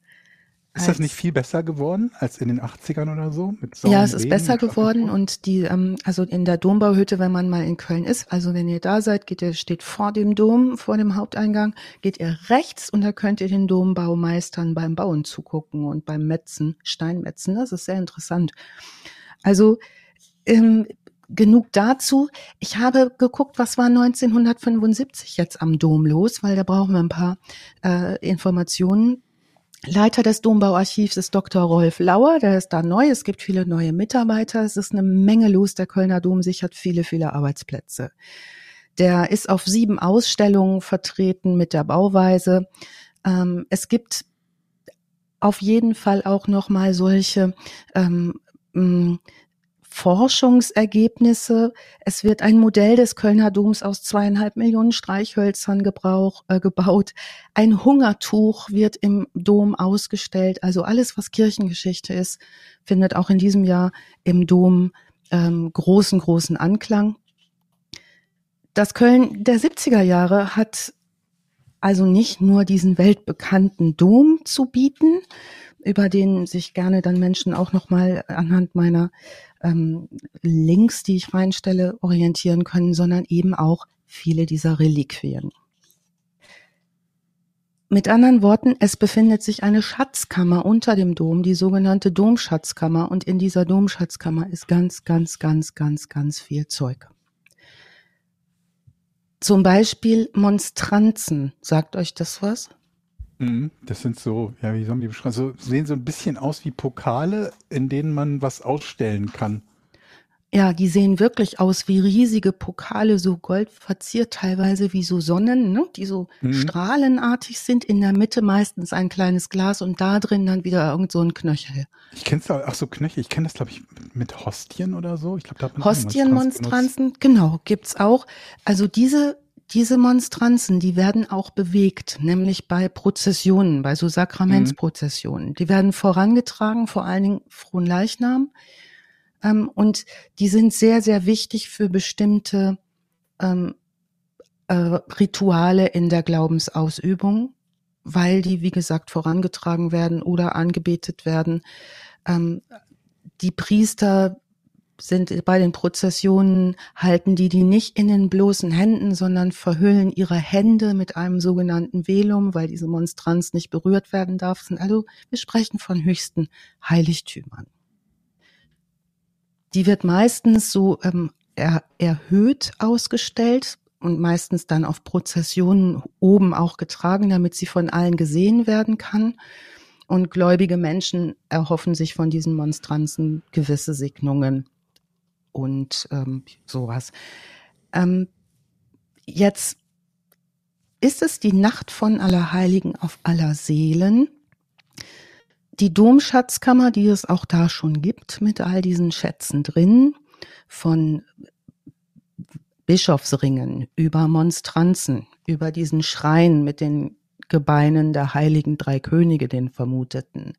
Ist das nicht viel besser geworden als in den 80ern oder so? Ja, es ist Regen besser geworden und die, ähm, also in der Dombauhütte, wenn man mal in Köln ist, also wenn ihr da seid, geht ihr, steht vor dem Dom, vor dem Haupteingang, geht ihr rechts und da könnt ihr den Dombaumeistern beim Bauen zugucken und beim Metzen, Steinmetzen. Das ist sehr interessant. Also ähm, genug dazu. Ich habe geguckt, was war 1975 jetzt am Dom los, weil da brauchen wir ein paar äh, Informationen. Leiter des Dombauarchivs ist Dr. Rolf Lauer, der ist da neu. Es gibt viele neue Mitarbeiter. Es ist eine Menge los. Der Kölner Dom sichert viele, viele Arbeitsplätze. Der ist auf sieben Ausstellungen vertreten mit der Bauweise. Ähm, es gibt auf jeden Fall auch noch mal solche ähm, Forschungsergebnisse. Es wird ein Modell des Kölner Doms aus zweieinhalb Millionen Streichhölzern gebrauch, äh, gebaut. Ein Hungertuch wird im Dom ausgestellt. Also alles, was Kirchengeschichte ist, findet auch in diesem Jahr im Dom ähm, großen, großen Anklang. Das Köln der 70er Jahre hat also nicht nur diesen weltbekannten Dom zu bieten, über den sich gerne dann Menschen auch nochmal anhand meiner ähm, Links, die ich reinstelle, orientieren können, sondern eben auch viele dieser Reliquien. Mit anderen Worten, es befindet sich eine Schatzkammer unter dem Dom, die sogenannte Domschatzkammer. Und in dieser Domschatzkammer ist ganz, ganz, ganz, ganz, ganz viel Zeug. Zum Beispiel Monstranzen. Sagt euch das was? Mhm. Das sind so, ja, wie soll man die beschreiben? So, sehen so ein bisschen aus wie Pokale, in denen man was ausstellen kann. Ja, die sehen wirklich aus wie riesige Pokale, so goldverziert, teilweise wie so Sonnen, ne? die so mhm. strahlenartig sind. In der Mitte meistens ein kleines Glas und da drin dann wieder irgend so ein Knöchel. Ich kenne es, ach so Knöchel, ich kenne das, glaube ich, mit Hostien oder so. Ich glaube, da Hostienmonstranzen, genau, gibt's auch. Also diese diese Monstranzen, die werden auch bewegt, nämlich bei Prozessionen, bei so Sakramentsprozessionen. Mhm. Die werden vorangetragen, vor allen Dingen Frohen Leichnam. Ähm, und die sind sehr, sehr wichtig für bestimmte ähm, äh, Rituale in der Glaubensausübung, weil die, wie gesagt, vorangetragen werden oder angebetet werden. Ähm, die Priester sind bei den Prozessionen, halten die die nicht in den bloßen Händen, sondern verhüllen ihre Hände mit einem sogenannten Velum, weil diese Monstranz nicht berührt werden darf. Also wir sprechen von höchsten Heiligtümern. Die wird meistens so ähm, er, erhöht ausgestellt und meistens dann auf Prozessionen oben auch getragen, damit sie von allen gesehen werden kann. Und gläubige Menschen erhoffen sich von diesen Monstranzen gewisse Segnungen und ähm, sowas. Ähm, jetzt ist es die Nacht von Allerheiligen auf Allerseelen. Die Domschatzkammer, die es auch da schon gibt, mit all diesen Schätzen drin, von Bischofsringen über Monstranzen, über diesen Schrein mit den Gebeinen der heiligen drei Könige, den Vermuteten,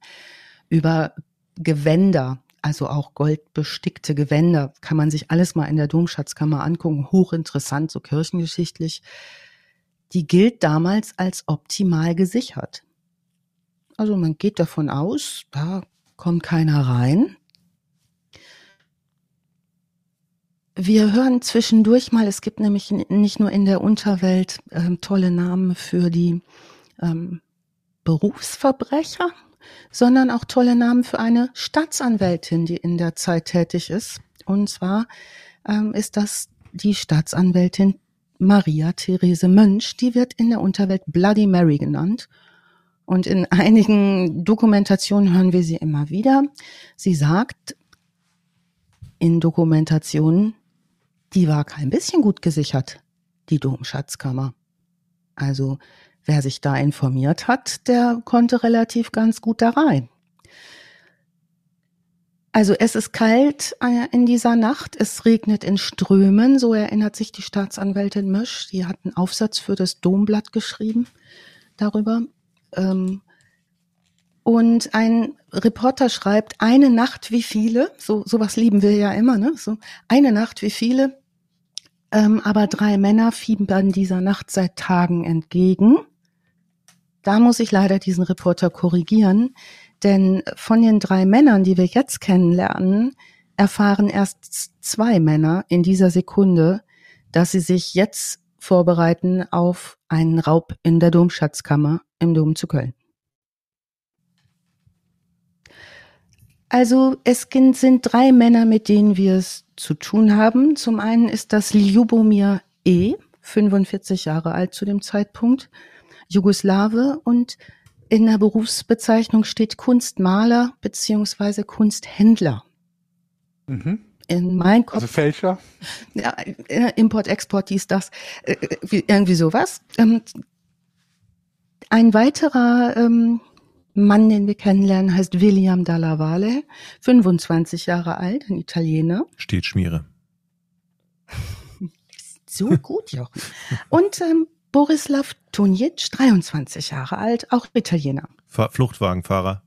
über Gewänder, also auch goldbestickte Gewänder, kann man sich alles mal in der Domschatzkammer angucken, hochinteressant, so kirchengeschichtlich. Die gilt damals als optimal gesichert. Also man geht davon aus, da kommt keiner rein. Wir hören zwischendurch mal, es gibt nämlich nicht nur in der Unterwelt äh, tolle Namen für die ähm, Berufsverbrecher, sondern auch tolle Namen für eine Staatsanwältin, die in der Zeit tätig ist. Und zwar ähm, ist das die Staatsanwältin Maria Therese Mönch. Die wird in der Unterwelt Bloody Mary genannt. Und in einigen Dokumentationen hören wir sie immer wieder. Sie sagt in Dokumentationen, die war kein bisschen gut gesichert, die Domschatzkammer. Also Wer sich da informiert hat, der konnte relativ ganz gut da rein. Also es ist kalt äh, in dieser Nacht, es regnet in Strömen, so erinnert sich die Staatsanwältin Mösch. Die hat einen Aufsatz für das Domblatt geschrieben darüber. Ähm, und ein Reporter schreibt, eine Nacht wie viele, so sowas lieben wir ja immer, ne? So eine Nacht wie viele, ähm, aber drei Männer fiebern dieser Nacht seit Tagen entgegen. Da muss ich leider diesen Reporter korrigieren, denn von den drei Männern, die wir jetzt kennenlernen, erfahren erst zwei Männer in dieser Sekunde, dass sie sich jetzt vorbereiten auf einen Raub in der Domschatzkammer im Dom zu Köln. Also es sind drei Männer, mit denen wir es zu tun haben. Zum einen ist das Ljubomir E., 45 Jahre alt zu dem Zeitpunkt, Jugoslawe und in der Berufsbezeichnung steht Kunstmaler beziehungsweise Kunsthändler. Mhm. In mein Kopf. Also Fälscher? Ja, äh, Import, Export, dies, das, äh, irgendwie sowas. Ähm, ein weiterer ähm, Mann, den wir kennenlernen, heißt William Dalla Valle, 25 Jahre alt, ein Italiener. Steht Schmiere. So gut, Jochen. Und ähm, Borislav Tunic, 23 Jahre alt, auch Italiener. Fahr Fluchtwagenfahrer.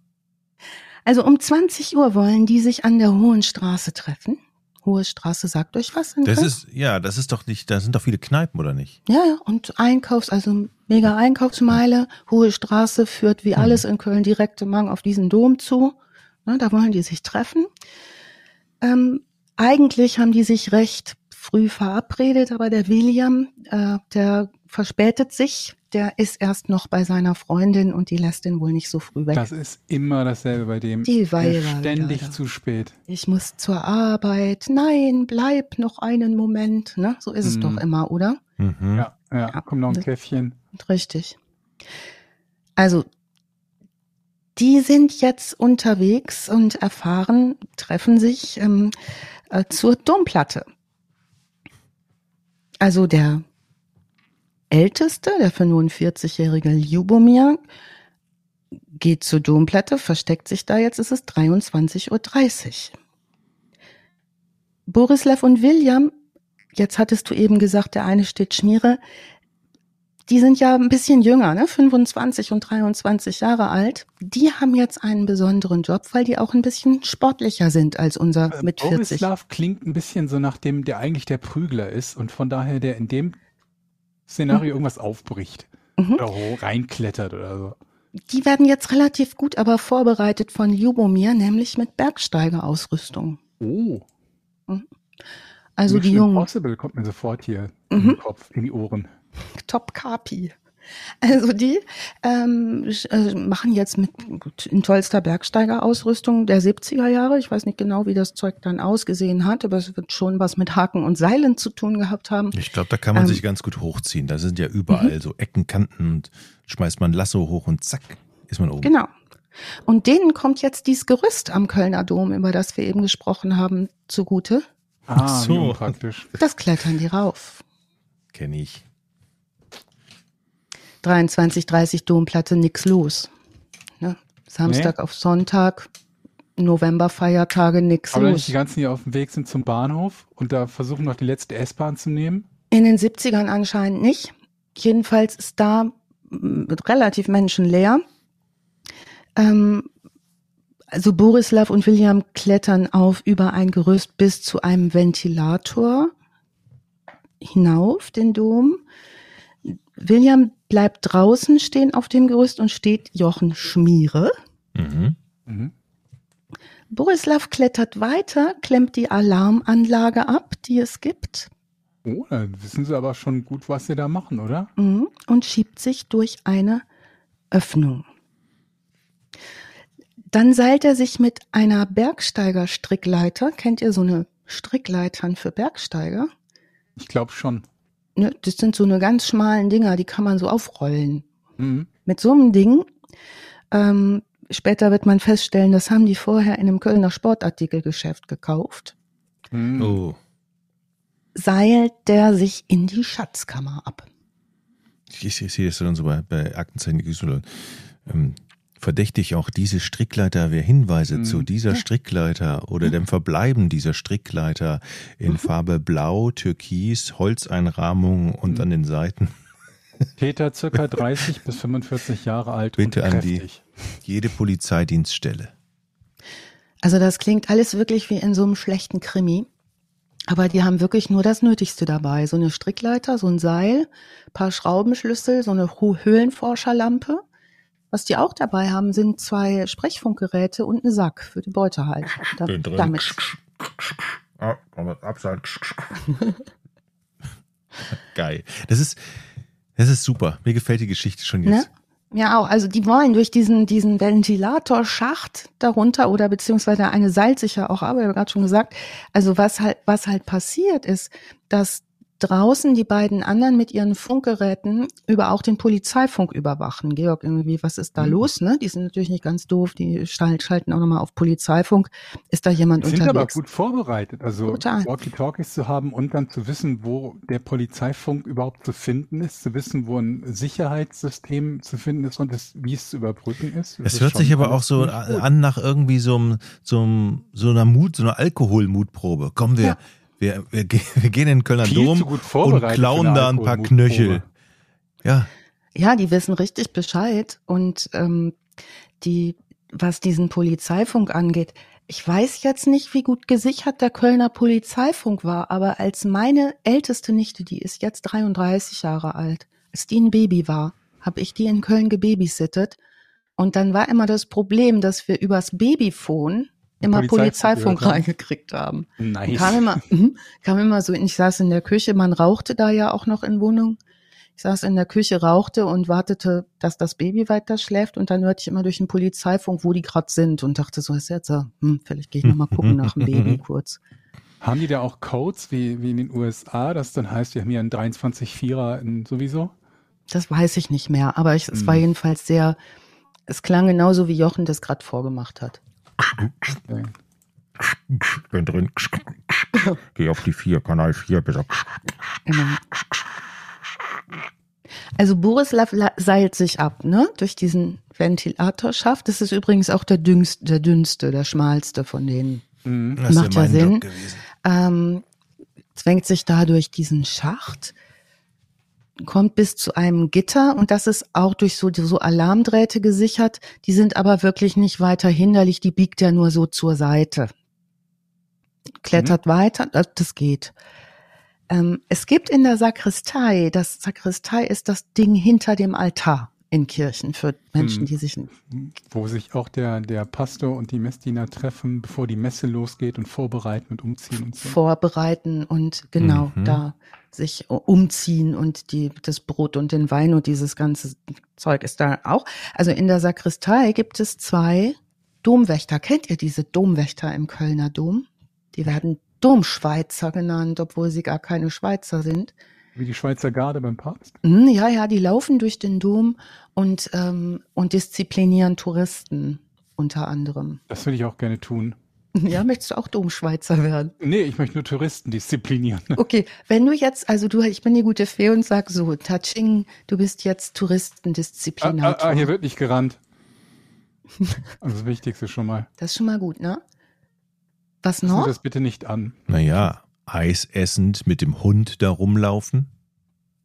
Also um 20 Uhr wollen die sich an der Hohen Straße treffen. Hohe Straße sagt euch was? in Das Köln? ist, ja, das ist doch nicht, da sind doch viele Kneipen, oder nicht? Ja, ja, und Einkaufs-, also mega Einkaufsmeile. Hohe Straße führt wie alles in Köln direkt im Mang auf diesen Dom zu. Ne, da wollen die sich treffen. Ähm, eigentlich haben die sich recht früh verabredet, aber der William, äh, der verspätet sich. Der ist erst noch bei seiner Freundin und die lässt ihn wohl nicht so früh weg. Das ist immer dasselbe bei dem. Die Weiber ständig wieder. zu spät. ich muss zur Arbeit. Nein, bleib noch einen Moment. Ne? So ist es Mhm. doch immer, oder? Mhm. Ja, ja, Ja. komm noch ein Käffchen. Richtig. Also, die sind jetzt unterwegs und erfahren, treffen sich ähm, äh, zur Domplatte. Also der Älteste, der 45-jährige Ljubomir, geht zur Domplatte, versteckt sich da jetzt, ist es 23.30 Uhr. Borislav und William, jetzt hattest du eben gesagt, der eine steht Schmiere, die sind ja ein bisschen jünger, ne? 25 und 23 Jahre alt. Die haben jetzt einen besonderen Job, weil die auch ein bisschen sportlicher sind als unser mit 40. Borislav klingt ein bisschen so nach dem, der eigentlich der Prügler ist und von daher der in dem Szenario irgendwas aufbricht. Mhm. Oder reinklettert oder so. Die werden jetzt relativ gut aber vorbereitet von Ljubomir, nämlich mit Bergsteigerausrüstung. Oh. Also die Mission Jungen, Impossible kommt mir sofort hier in Mhm. den Kopf, in die Ohren. Top Kapi. Also die ähm, äh, machen jetzt mit gut, in tollster Bergsteigerausrüstung der 70er Jahre. Ich weiß nicht genau, wie das Zeug dann ausgesehen hat, aber es wird schon was mit Haken und Seilen zu tun gehabt haben. Ich glaube, da kann man Ähm. sich ganz gut hochziehen. Da sind ja überall so Ecken, Kanten und schmeißt man Lasso hoch und zack, ist man oben. Genau. Und denen kommt jetzt dieses Gerüst am Kölner Dom, über das wir eben gesprochen haben, zugute. Ah, so. wie unpraktisch. Das klettern die rauf. Kenne ich. 23, 30 Domplatte, nix los. Ne? Samstag auf Sonntag, Novemberfeiertage, nix Aber wenn nicht die los. ganzen hier auf dem Weg sind zum Bahnhof und da versuchen noch die letzte S-Bahn zu nehmen. In den 70ern anscheinend nicht. Jedenfalls ist da mm, relativ menschenleer. Ähm, also Borislav und William klettern auf über ein Gerüst bis zu einem Ventilator hinauf, den Dom. William bleibt draußen stehen auf dem Gerüst und steht Jochen Schmiere. Mhm. Mhm. Borislav klettert weiter, klemmt die Alarmanlage ab, die es gibt, Oh, dann wissen sie aber schon gut, was sie da machen, oder? mhm, und schiebt sich durch eine Öffnung. Dann seilt er sich mit einer Bergsteigerstrickleiter. Kennt ihr so eine Strickleitern für Bergsteiger? Ich glaube schon. Ne, das sind so eine ganz schmalen Dinger, die kann man so aufrollen. Mhm. Mit so einem Ding, ähm, später wird man feststellen, das haben die vorher in einem Kölner Sportartikelgeschäft gekauft, Mhm. Oh. seilt der sich in die Schatzkammer ab. Ich, ich sehe das dann so bei, bei Aktenzeichen. Ähm, verdächtig auch diese Strickleiter, wer Hinweise Mhm. zu dieser Strickleiter oder dem Verbleiben dieser Strickleiter in Farbe Blau, Türkis, Holzeinrahmung und Mhm. an den Seiten Täter circa 30 bis 45 Jahre alt Bitte und an die- kräftig. jede Polizeidienststelle. Also das klingt alles wirklich wie in so einem schlechten Krimi. Aber die haben wirklich nur das Nötigste dabei. So eine Strickleiter, so ein Seil, paar Schraubenschlüssel, so eine Höhlenforscherlampe. Was die auch dabei haben, sind zwei Sprechfunkgeräte und ein Sack für die Beute halt. Da, damit. Ah, Abstand. Geil. Das ist, das ist super. Mir gefällt die Geschichte schon Ne? jetzt. Ja, auch. Also die wollen durch diesen, diesen Ventilatorschacht darunter oder beziehungsweise eine Seil sich ja auch, aber ich habe gerade schon gesagt, also was halt, was halt passiert ist, dass draußen die beiden anderen mit ihren Funkgeräten über auch den Polizeifunk überwachen. Georg, irgendwie, was ist da Mhm. los? Ne? Die sind natürlich nicht ganz doof, die schal- schalten auch nochmal auf Polizeifunk. Ist da jemand Die sind aber unterwegs? gut vorbereitet. Also. Walkie-Talkies zu haben und dann zu wissen, wo der Polizeifunk überhaupt zu finden ist, zu wissen, wo ein Sicherheitssystem zu finden ist und es, wie es zu überbrücken ist. Das Es hört sich aber auch so an nach irgendwie so, einem- so, einem- so einer Mut, so einer Alkoholmutprobe. Kommen wir, Ja. Wir, wir, wir gehen in den Kölner Viel Dom und klauen da ein paar. Knöchel. Ja, Ja, die wissen richtig Bescheid. Und ähm, die, was diesen Polizeifunk angeht, ich weiß jetzt nicht, wie gut gesichert der Kölner Polizeifunk war, aber als meine älteste Nichte, die ist jetzt 33 Jahre alt, als die ein Baby war, habe ich die in Köln gebabysittet. Und dann war immer das Problem, dass wir übers Babyphone immer Polizeifunk haben. reingekriegt haben. Nice. Kam immer, mhm, kam immer so, ich saß in der Küche, man rauchte da ja auch noch in Wohnung. Ich saß in der Küche, rauchte und wartete, dass das Baby weiter schläft und dann hörte ich immer durch den Polizeifunk, wo die gerade sind und dachte so, was ist jetzt? da? Hm, vielleicht gehe ich noch mal gucken nach dem Baby kurz. Haben die da auch Codes wie, wie in den USA, das dann heißt, wir haben hier einen 23-4er in sowieso? Das weiß ich nicht mehr, aber ich, es war Hm. jedenfalls sehr, es klang genauso wie Jochen das gerade vorgemacht hat. Bin drin. Geh auf die vier, Kanal 4, bitte. Genau. Also Borislav la- seilt sich ab, ne? Durch diesen Ventilatorschaft. Das ist übrigens auch der dünnste, der dünnste, der schmalste von denen. Mhm. Das Macht ja Sinn. Ähm, zwängt sich da durch diesen Schacht, kommt bis zu einem Gitter und das ist auch durch so, so Alarmdrähte gesichert. Die sind aber wirklich nicht weiter hinderlich, die biegt er nur so zur Seite. Klettert weiter, das- das geht. Ähm, es gibt in der Sakristei, das Sakristei ist das Ding hinter dem Altar in Kirchen für Menschen, Hm. die sich Wo sich auch der, der Pastor und die Messdiener treffen, bevor die Messe losgeht und vorbereiten und umziehen und so. vorbereiten und genau Mhm. da sich umziehen und die, das Brot und den Wein und dieses ganze Zeug ist da auch. Also in der Sakristei gibt es zwei Domwächter. Kennt ihr diese Domwächter im Kölner Dom? Die werden Domschweizer genannt, obwohl sie gar keine Schweizer sind. Wie die Schweizer Garde beim Papst. Mhm, Ja, ja, die laufen durch den Dom und, ähm, und disziplinieren Touristen unter anderem. Das würde ich auch gerne tun. Ja, möchtest du auch Domschweizer werden? Nee, ich möchte nur Touristen disziplinieren. Okay, wenn du jetzt, also du, ich bin die gute Fee und sag so, Taching, du bist jetzt Ah, ah, Touristendisziplinator. ah, hier wird nicht gerannt. Also das Wichtigste schon mal. das ist schon mal gut, ne? Was Fassen Sie noch? das bitte nicht an. Naja, Eis essend mit dem Hund da rumlaufen.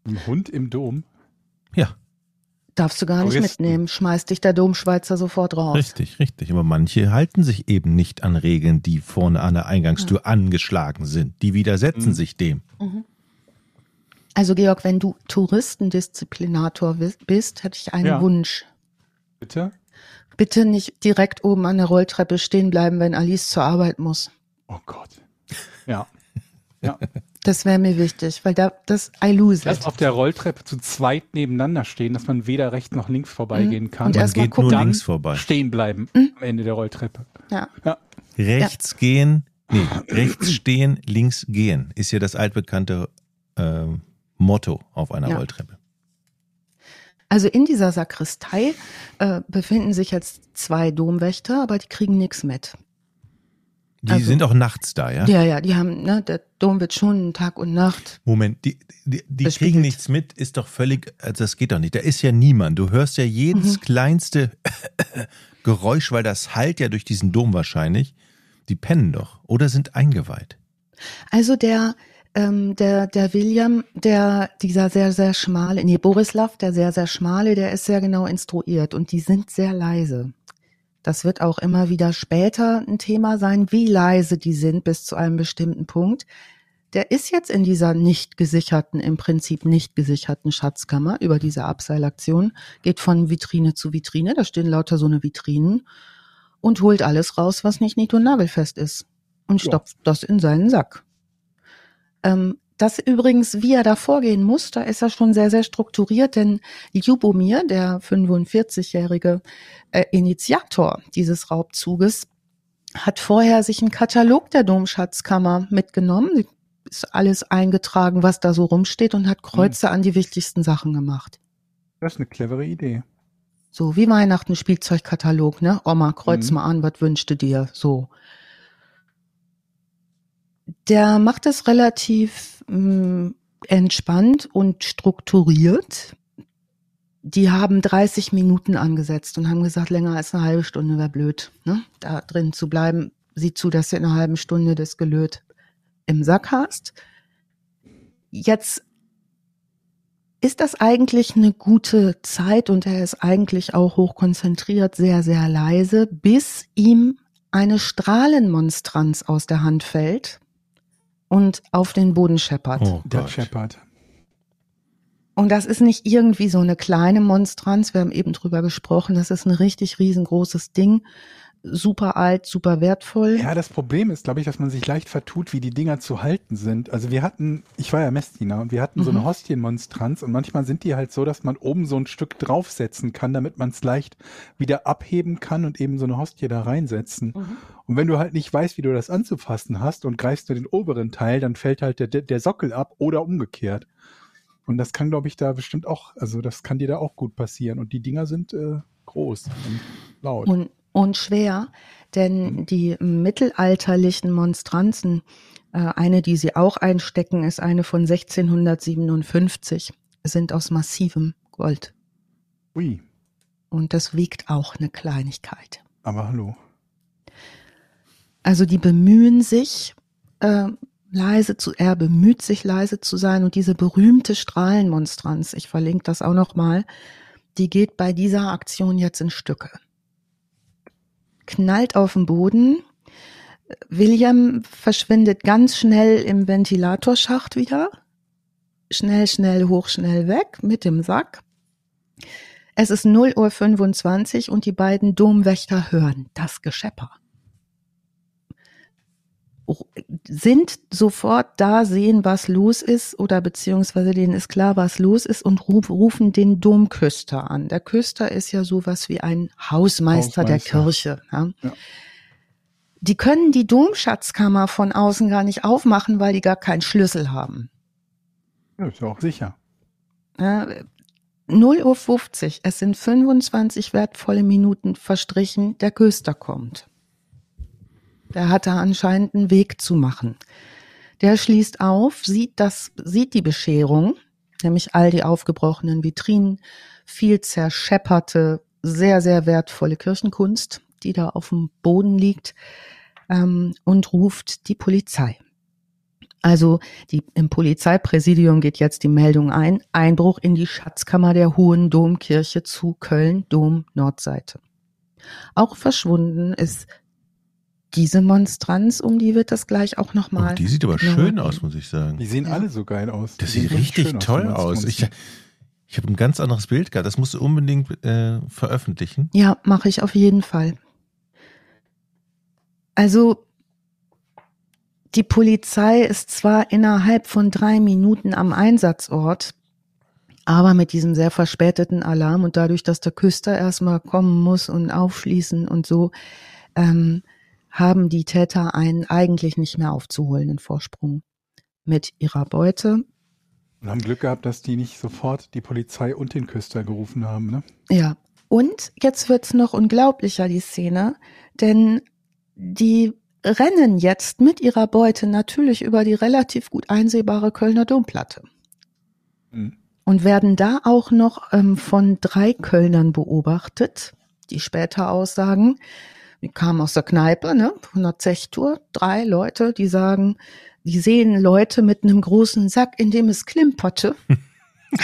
Ein Hund im Dom. Ja, Darfst du gar nicht Touristen. mitnehmen, schmeißt dich der Domschweizer sofort raus. richtig, richtig. Aber manche halten sich eben nicht an Regeln, die vorne an der Eingangstür angeschlagen sind. Die widersetzen Mhm. sich dem. Also Georg, wenn du Touristendisziplinator bist, hätte ich einen Ja. Wunsch. Bitte? Bitte nicht direkt oben an der Rolltreppe stehen bleiben, wenn Alice zur Arbeit muss. Oh Gott. Ja. Ja. Das wäre mir wichtig, weil da das I lose Erst it. auf der Rolltreppe zu zweit nebeneinander stehen, dass man weder rechts noch links vorbeigehen kann. Und Man erst mal geht nur gucken. Dann links vorbei. stehen bleiben am Ende der Rolltreppe. Ja. Ja. Rechts gehen, nee, rechts stehen, links gehen, ist ja das altbekannte ähm, Motto auf einer Ja. Rolltreppe. Also in dieser Sakristei äh, befinden sich jetzt zwei Domwächter, aber die kriegen nichts mit. Die Also- sind auch nachts da, ja? Ja, ja, die haben, ne, der Dom wird schon Tag und Nacht. Moment, die, die, die kriegen nichts mit, ist doch völlig, also das geht doch nicht. Da ist ja niemand. Du hörst ja jedes Mhm. kleinste Geräusch, weil das halt ja durch diesen Dom wahrscheinlich. Die pennen doch oder sind eingeweiht. Also der, ähm, der, der William, der, dieser sehr, sehr schmale, nee, Borislav, der sehr, sehr schmale, der ist sehr genau instruiert und die sind sehr leise. Das wird auch immer wieder später ein Thema sein, wie leise die sind bis zu einem bestimmten Punkt. Der ist jetzt in dieser nicht gesicherten, im Prinzip nicht gesicherten Schatzkammer über diese Abseilaktion, geht von Vitrine zu Vitrine, da stehen lauter so eine Vitrinen und holt alles raus, was nicht nied- und nagelfest ist und Ja. stopft das in seinen Sack. Ähm, das übrigens, wie er da vorgehen muss, da ist er schon sehr, sehr strukturiert, denn Ljubomir, der 45-jährige äh, Initiator dieses Raubzuges, hat vorher sich einen Katalog der Domschatzkammer mitgenommen. ist alles eingetragen, was da so rumsteht und hat Kreuze mhm. an die wichtigsten Sachen gemacht. Das ist eine clevere Idee. So wie Weihnachten Spielzeugkatalog, ne? Oma, kreuz mhm. mal an, was wünschst du dir? So. Der macht das relativ mh, mm, entspannt und strukturiert. Die haben 30 Minuten angesetzt und haben gesagt, länger als eine halbe Stunde wäre blöd, ne? da drin zu bleiben. Sieh zu, dass du in einer halben Stunde das Gelöt im Sack hast. Jetzt ist das eigentlich eine gute Zeit und er ist eigentlich auch hochkonzentriert, sehr, sehr leise, bis ihm eine Strahlenmonstranz aus der Hand fällt und auf den Boden scheppert. Oh der scheppert. Und das ist nicht irgendwie so eine kleine Monstranz, wir haben eben drüber gesprochen, das ist ein richtig riesengroßes Ding super alt, super wertvoll. Ja, das Problem ist, glaube ich, dass man sich leicht vertut, wie die Dinger zu halten sind. Also wir hatten, ich war ja Messdiener und wir hatten mhm. so eine mhm. Hostienmonstranz und manchmal sind die halt so, dass man oben so ein Stück draufsetzen kann, damit man es leicht wieder abheben kann und eben so eine Hostie da reinsetzen. Mhm. Und wenn du halt nicht weißt, wie du das anzufassen hast und greifst du den oberen Teil, dann fällt halt der, der Sockel ab oder umgekehrt. Und das kann, glaube ich, da bestimmt auch, also das kann dir da auch gut passieren. Und die Dinger sind äh, groß und laut. Und und schwer, denn mhm. die mittelalterlichen Monstranzen, äh, eine, die sie auch einstecken, ist eine von 1657, sind aus massivem Gold. Ui. Und das wiegt auch eine Kleinigkeit. Aber hallo. Also die bemühen sich, äh, leise zu, er bemüht sich leise zu sein und diese berühmte Strahlenmonstranz, ich verlinke das auch nochmal, die geht bei dieser Aktion jetzt in Stücke knallt auf den Boden. William verschwindet ganz schnell im Ventilatorschacht wieder. Schnell, schnell, hoch, schnell weg mit dem Sack. Es ist 0 Uhr 25 und die beiden Domwächter hören das Geschepper sind sofort da, sehen, was los ist oder beziehungsweise denen ist klar, was los ist und rufen den Domküster an. Der Küster ist ja sowas wie ein Hausmeister, Hausmeister. der Kirche. Ja. Ja. Die können die Domschatzkammer von außen gar nicht aufmachen, weil die gar keinen Schlüssel haben. Ja, ist ja auch sicher. Ja, 0 Uhr 50, es sind 25 wertvolle Minuten verstrichen, der Küster kommt. Der hat da anscheinend einen Weg zu machen. Der schließt auf, sieht das, sieht die Bescherung, nämlich all die aufgebrochenen Vitrinen, viel zerschepperte, sehr, sehr wertvolle Kirchenkunst, die da auf dem Boden liegt, ähm, und ruft die Polizei. Also die, im Polizeipräsidium geht jetzt die Meldung ein, Einbruch in die Schatzkammer der Hohen Domkirche zu Köln, Dom Nordseite. Auch verschwunden ist diese Monstranz, um die wird das gleich auch nochmal. Oh, die sieht aber genau. schön aus, muss ich sagen. Die sehen ja. alle so geil aus. Das die sieht richtig toll aus. Ich, ich habe ein ganz anderes Bild gehabt. Das musst du unbedingt äh, veröffentlichen. Ja, mache ich auf jeden Fall. Also die Polizei ist zwar innerhalb von drei Minuten am Einsatzort, aber mit diesem sehr verspäteten Alarm und dadurch, dass der Küster erstmal kommen muss und aufschließen und so, ähm, haben die Täter einen eigentlich nicht mehr aufzuholenden Vorsprung mit ihrer Beute. Und haben Glück gehabt, dass die nicht sofort die Polizei und den Küster gerufen haben, ne? Ja. Und jetzt wird's noch unglaublicher, die Szene, denn die rennen jetzt mit ihrer Beute natürlich über die relativ gut einsehbare Kölner Domplatte. Mhm. Und werden da auch noch ähm, von drei Kölnern beobachtet, die später aussagen, die kamen aus der Kneipe, ne, von der Zechtour, drei Leute, die sagen, die sehen Leute mit einem großen Sack, in dem es klimperte.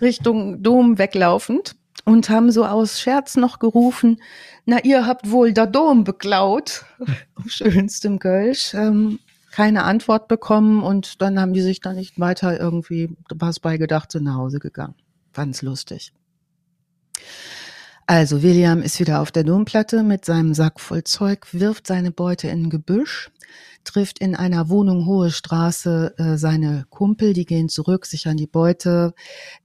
Richtung Dom weglaufend und haben so aus Scherz noch gerufen, na, ihr habt wohl der Dom beklaut, schönstem Kölsch. Ähm, keine Antwort bekommen und dann haben die sich da nicht weiter irgendwie was bei gedacht, sind nach Hause gegangen. Fand's lustig. Also William ist wieder auf der Domplatte mit seinem Sack voll Zeug, wirft seine Beute in ein Gebüsch, trifft in einer Wohnung Hohe Straße äh, seine Kumpel, die gehen zurück, sichern die Beute.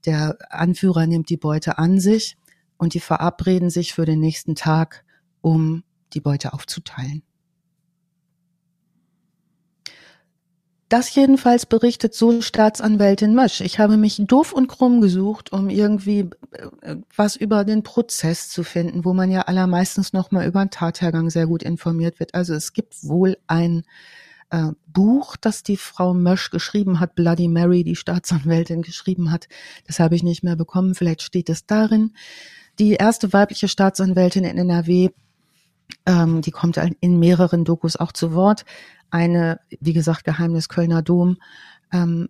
Der Anführer nimmt die Beute an sich und die verabreden sich für den nächsten Tag, um die Beute aufzuteilen. Das jedenfalls berichtet so Staatsanwältin Mösch. Ich habe mich doof und krumm gesucht, um irgendwie äh, was über den Prozess zu finden, wo man ja allermeistens noch mal über den Tathergang sehr gut informiert wird. Also es gibt wohl ein äh, Buch, das die Frau Mösch geschrieben hat, Bloody Mary, die Staatsanwältin geschrieben hat. Das habe ich nicht mehr bekommen. Vielleicht steht es darin. Die erste weibliche Staatsanwältin in NRW, ähm, die kommt in mehreren Dokus auch zu Wort, eine, wie gesagt, Geheimnis Kölner Dom, ähm,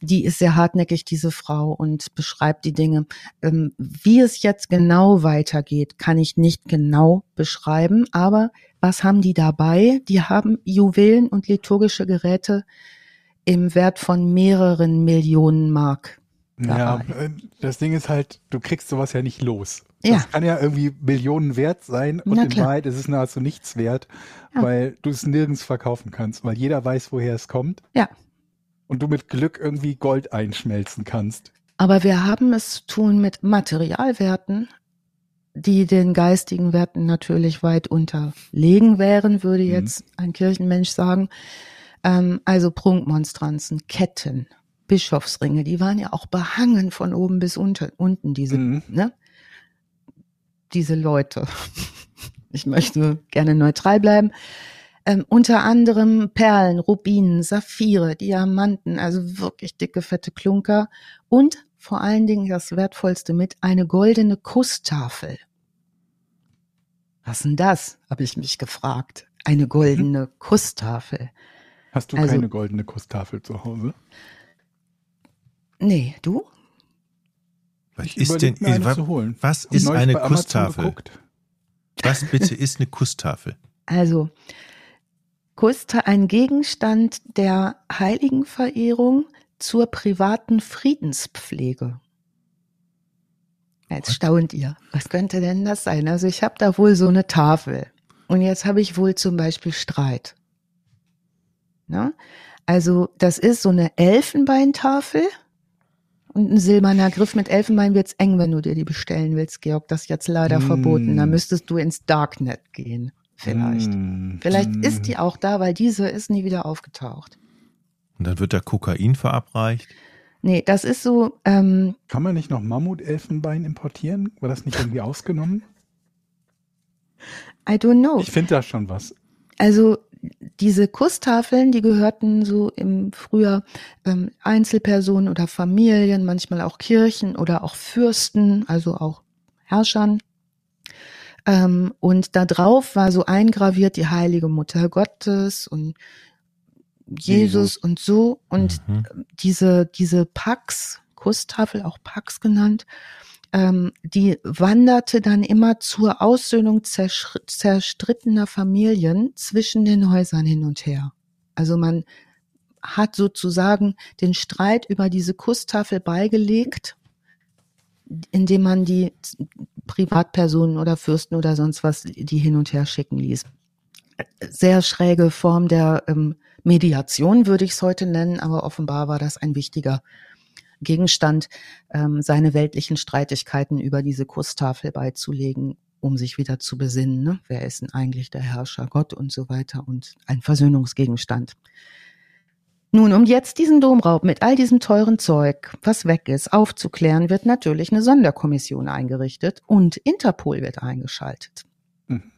die ist sehr hartnäckig, diese Frau, und beschreibt die Dinge. Ähm, wie es jetzt genau weitergeht, kann ich nicht genau beschreiben, aber was haben die dabei? Die haben Juwelen und liturgische Geräte im Wert von mehreren Millionen Mark. Dabei. Ja, äh, das Ding ist halt, du kriegst sowas ja nicht los. Das ja. kann ja irgendwie Millionen wert sein und Na in klar. Wahrheit ist es nahezu nichts wert, ja. weil du es nirgends verkaufen kannst, weil jeder weiß, woher es kommt. Ja. Und du mit Glück irgendwie Gold einschmelzen kannst. Aber wir haben es zu tun mit Materialwerten, die den geistigen Werten natürlich weit unterlegen wären, würde mhm. jetzt mhm. ein Kirchenmensch sagen. Ähm, also Prunkmonstranzen, Ketten, Bischofsringe, die waren ja auch behangen von oben bis unter, unten, diese, mhm. ne? Diese Leute. Ich möchte gerne neutral bleiben. Ähm, unter anderem Perlen, Rubinen, Saphire, Diamanten, also wirklich dicke, fette Klunker und vor allen Dingen das Wertvollste mit, eine goldene Kusstafel. Was denn das? habe ich mich gefragt. Eine goldene mhm. Kusstafel. Hast du also, keine goldene Kusstafel zu Hause? Nee, du? Was ich ist denn, eine was, was ist eine Kusstafel? Was bitte ist eine Kusstafel? Also, Kusta ein Gegenstand der Heiligenverehrung zur privaten Friedenspflege. Jetzt staunt ihr. Was könnte denn das sein? Also ich habe da wohl so eine Tafel. Und jetzt habe ich wohl zum Beispiel Streit. Na? Also das ist so eine Elfenbeintafel und ein silberner Griff mit Elfenbein wird's eng, wenn du dir die bestellen willst, Georg. Das ist jetzt leider mm. verboten. Da müsstest du ins Darknet gehen. Vielleicht. Mm. Vielleicht mm. ist die auch da, weil diese ist nie wieder aufgetaucht. Und dann wird da Kokain verabreicht? Nee, das ist so. Ähm, Kann man nicht noch Mammutelfenbein importieren? War das nicht irgendwie ausgenommen? I don't know. Ich finde da schon was. Also diese Kusstafeln, die gehörten so im Frühjahr ähm, Einzelpersonen oder Familien, manchmal auch Kirchen oder auch Fürsten, also auch Herrschern. Ähm, und da drauf war so eingraviert die heilige Mutter Gottes und Jesus, und so. Und mhm. diese, diese Pax, Kusstafel, auch Pax genannt, ähm, die wanderte dann immer zur Aussöhnung zerstrittener Familien zwischen den Häusern hin und her. Also man hat sozusagen den Streit über diese Kusstafel beigelegt, indem man die Privatpersonen oder Fürsten oder sonst was, die hin und her schicken ließ. Sehr schräge Form der ähm, Mediation würde ich es heute nennen, aber offenbar war das ein wichtiger Gegenstand, ähm, seine weltlichen Streitigkeiten über diese Kusstafel beizulegen, um sich wieder zu besinnen. Ne? Wer ist denn eigentlich der Herrscher? Gott und so weiter und ein Versöhnungsgegenstand. Nun, um jetzt diesen Domraub mit all diesem teuren Zeug, was weg ist, aufzuklären, wird natürlich eine Sonderkommission eingerichtet und Interpol wird eingeschaltet. Mhm.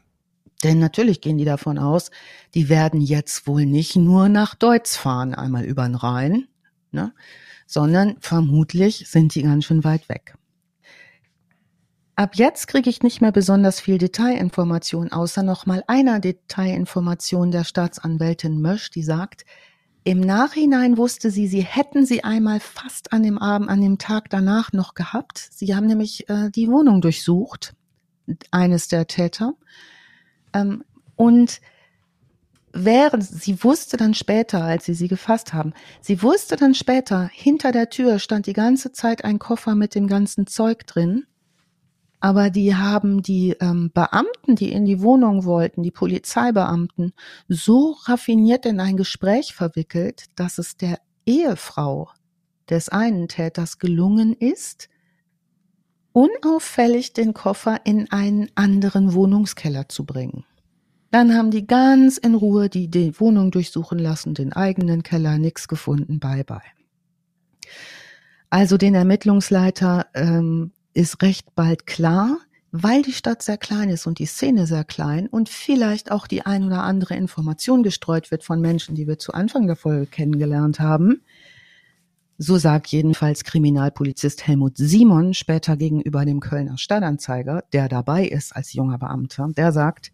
Denn natürlich gehen die davon aus, die werden jetzt wohl nicht nur nach Deutsch fahren, einmal über den Rhein, ne? Sondern vermutlich sind die ganz schön weit weg. Ab jetzt kriege ich nicht mehr besonders viel Detailinformation, außer nochmal einer Detailinformation der Staatsanwältin Mösch, die sagt, im Nachhinein wusste sie, sie hätten sie einmal fast an dem Abend, an dem Tag danach noch gehabt. Sie haben nämlich äh, die Wohnung durchsucht, eines der Täter. Ähm, und während, sie wusste dann später, als sie sie gefasst haben, sie wusste dann später, hinter der Tür stand die ganze Zeit ein Koffer mit dem ganzen Zeug drin. Aber die haben die ähm, Beamten, die in die Wohnung wollten, die Polizeibeamten, so raffiniert in ein Gespräch verwickelt, dass es der Ehefrau des einen Täters gelungen ist, unauffällig den Koffer in einen anderen Wohnungskeller zu bringen. Dann haben die ganz in Ruhe die, die Wohnung durchsuchen lassen, den eigenen Keller, nix gefunden, bye bye. Also den Ermittlungsleiter ähm, ist recht bald klar, weil die Stadt sehr klein ist und die Szene sehr klein und vielleicht auch die ein oder andere Information gestreut wird von Menschen, die wir zu Anfang der Folge kennengelernt haben. So sagt jedenfalls Kriminalpolizist Helmut Simon später gegenüber dem Kölner Stadtanzeiger, der dabei ist als junger Beamter, der sagt,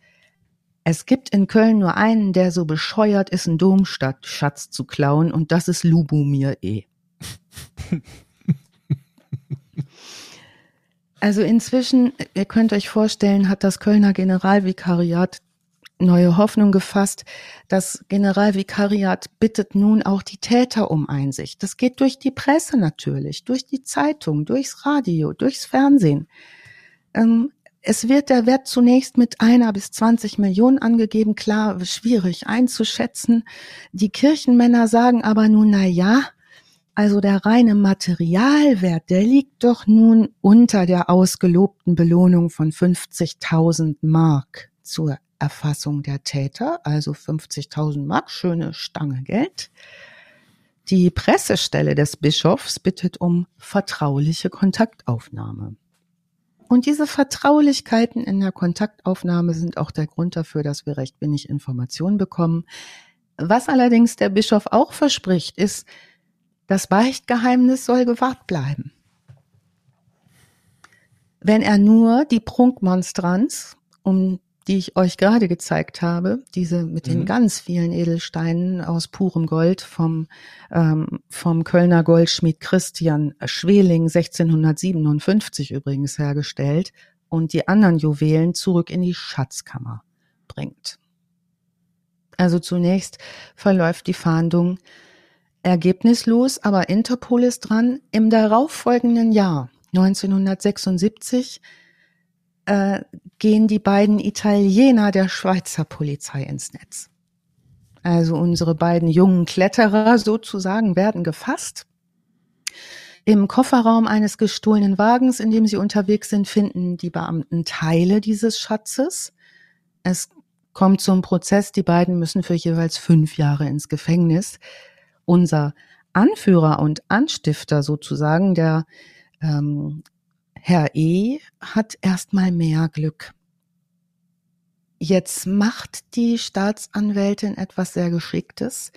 es gibt in Köln nur einen, der so bescheuert ist, einen Domstadtschatz zu klauen, und das ist Lubomir E. Also inzwischen, ihr könnt euch vorstellen, hat das Kölner Generalvikariat neue Hoffnung gefasst. Das Generalvikariat bittet nun auch die Täter um Einsicht. Das geht durch die Presse natürlich, durch die Zeitung, durchs Radio, durchs Fernsehen. Ähm, es wird der Wert zunächst mit einer bis 20 Millionen angegeben. Klar, schwierig einzuschätzen. Die Kirchenmänner sagen aber nun, na ja, also der reine Materialwert, der liegt doch nun unter der ausgelobten Belohnung von 50.000 Mark zur Erfassung der Täter, also 50.000 Mark, schöne Stange Geld. Die Pressestelle des Bischofs bittet um vertrauliche Kontaktaufnahme. Und diese Vertraulichkeiten in der Kontaktaufnahme sind auch der Grund dafür, dass wir recht wenig Informationen bekommen. Was allerdings der Bischof auch verspricht, ist, das Beichtgeheimnis soll gewahrt bleiben. Wenn er nur die Prunkmonstranz, um die ich euch gerade gezeigt habe, diese mit den mhm. ganz vielen Edelsteinen aus purem Gold vom, ähm, vom Kölner Goldschmied Christian Schweling 1657 übrigens hergestellt und die anderen Juwelen zurück in die Schatzkammer bringt. Also zunächst verläuft die Fahndung Ergebnislos, aber Interpol ist dran. Im darauffolgenden Jahr, 1976, äh, gehen die beiden Italiener der Schweizer Polizei ins Netz. Also unsere beiden jungen Kletterer sozusagen werden gefasst. Im Kofferraum eines gestohlenen Wagens, in dem sie unterwegs sind, finden die Beamten Teile dieses Schatzes. Es kommt zum Prozess. Die beiden müssen für jeweils fünf Jahre ins Gefängnis unser Anführer und Anstifter sozusagen, der ähm, Herr E, hat erstmal mehr Glück. Jetzt macht die Staatsanwältin etwas sehr Geschicktes.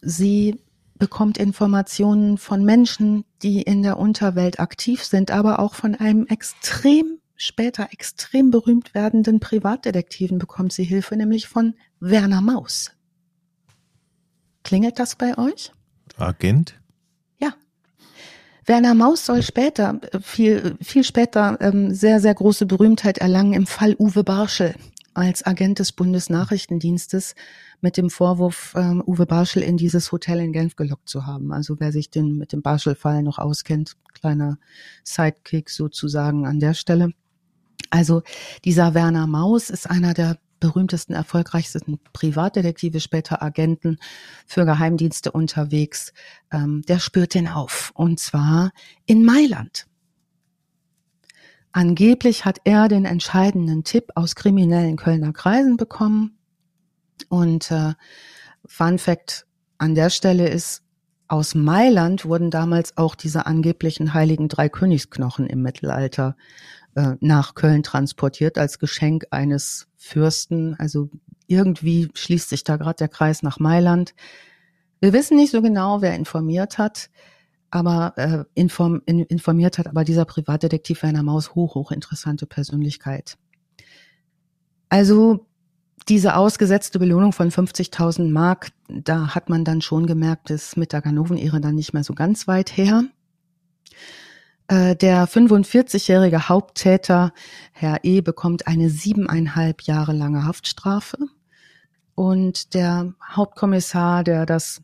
Sie bekommt Informationen von Menschen, die in der Unterwelt aktiv sind, aber auch von einem extrem später extrem berühmt werdenden Privatdetektiven bekommt sie Hilfe, nämlich von Werner Maus. Klingelt das bei euch? Agent? Werner Maus soll später, viel, viel später, ähm, sehr, sehr große Berühmtheit erlangen im Fall Uwe Barschel als Agent des Bundesnachrichtendienstes mit dem Vorwurf, ähm, Uwe Barschel in dieses Hotel in Genf gelockt zu haben. Also wer sich den, mit dem Barschel-Fall noch auskennt, kleiner Sidekick sozusagen an der Stelle. Also dieser Werner Maus ist einer der berühmtesten, erfolgreichsten Privatdetektive, später Agenten für Geheimdienste unterwegs, ähm, der spürt den auf. Und zwar in Mailand. Angeblich hat er den entscheidenden Tipp aus kriminellen Kölner Kreisen bekommen. Und äh, Fun Fact an der Stelle ist, aus Mailand wurden damals auch diese angeblichen heiligen drei Königsknochen im Mittelalter äh, nach Köln transportiert als Geschenk eines Fürsten. Also irgendwie schließt sich da gerade der Kreis nach Mailand. Wir wissen nicht so genau, wer informiert hat, aber äh, inform, in, informiert hat, aber dieser Privatdetektiv Werner Maus hoch, hoch interessante Persönlichkeit. Also diese ausgesetzte Belohnung von 50.000 Mark, da hat man dann schon gemerkt, ist mit der Ganoven-Ehre dann nicht mehr so ganz weit her. Äh, der 45-jährige Haupttäter, Herr E., bekommt eine siebeneinhalb Jahre lange Haftstrafe. Und der Hauptkommissar, der das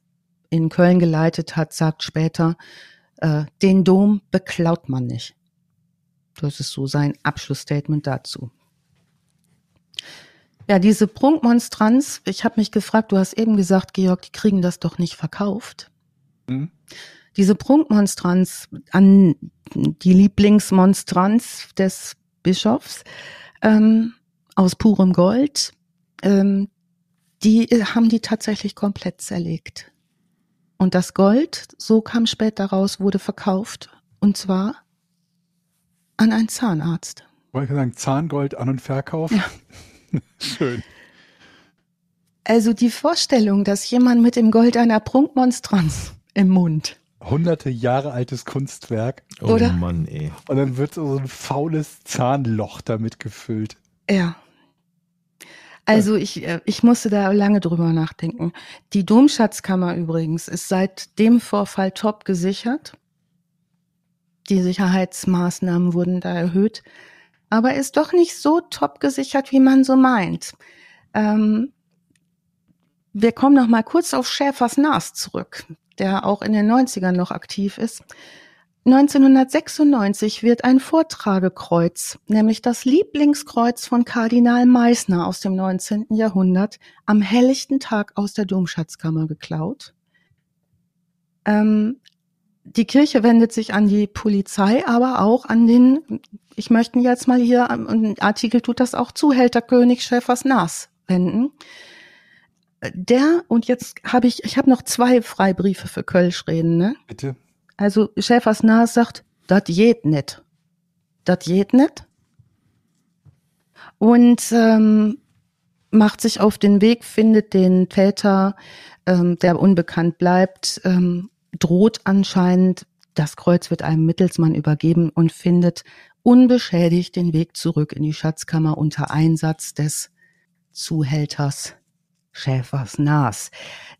in Köln geleitet hat, sagt später, äh, den Dom beklaut man nicht. Das ist so sein Abschlussstatement dazu. Ja, diese Prunkmonstranz, ich habe mich gefragt, du hast eben gesagt, Georg, die kriegen das doch nicht verkauft. Mhm diese Prunkmonstranz an die Lieblingsmonstranz des Bischofs ähm, aus purem Gold. Ähm, die haben die tatsächlich komplett zerlegt. Und das Gold, so kam später raus, wurde verkauft. Und zwar an einen Zahnarzt. Wollte ich sagen, Zahngold an und Verkauf? Ja. Schön. Also die Vorstellung, dass jemand mit dem Gold einer Prunkmonstranz im Mund. Hunderte Jahre altes Kunstwerk. Oh Oder? Mann, ey. Und dann wird so ein faules Zahnloch damit gefüllt. Ja. Also ich, äh, ich musste da lange drüber nachdenken. Die Domschatzkammer übrigens ist seit dem Vorfall top gesichert. Die Sicherheitsmaßnahmen wurden da erhöht, aber ist doch nicht so top gesichert, wie man so meint. Ähm, wir kommen noch mal kurz auf Schäfers Nas zurück, der auch in den 90ern noch aktiv ist. 1996 wird ein Vortragekreuz, nämlich das Lieblingskreuz von Kardinal Meissner aus dem 19. Jahrhundert, am helllichten Tag aus der Domschatzkammer geklaut. Ähm, die Kirche wendet sich an die Polizei, aber auch an den, ich möchte jetzt mal hier, ein Artikel tut das auch, Zuhälterkönig Schäfers Nas wenden. Der, und jetzt habe ich, ich habe noch zwei Freibriefe für Kölsch reden, ne? Bitte. Also Schäfers Nas sagt, das geht nicht. Das geht nicht. Und ähm, macht sich auf den Weg, findet den Täter, ähm, der unbekannt bleibt, ähm, droht anscheinend, das Kreuz wird einem Mittelsmann übergeben und findet unbeschädigt den Weg zurück in die Schatzkammer unter Einsatz des Zuhälters Schäfers Nas.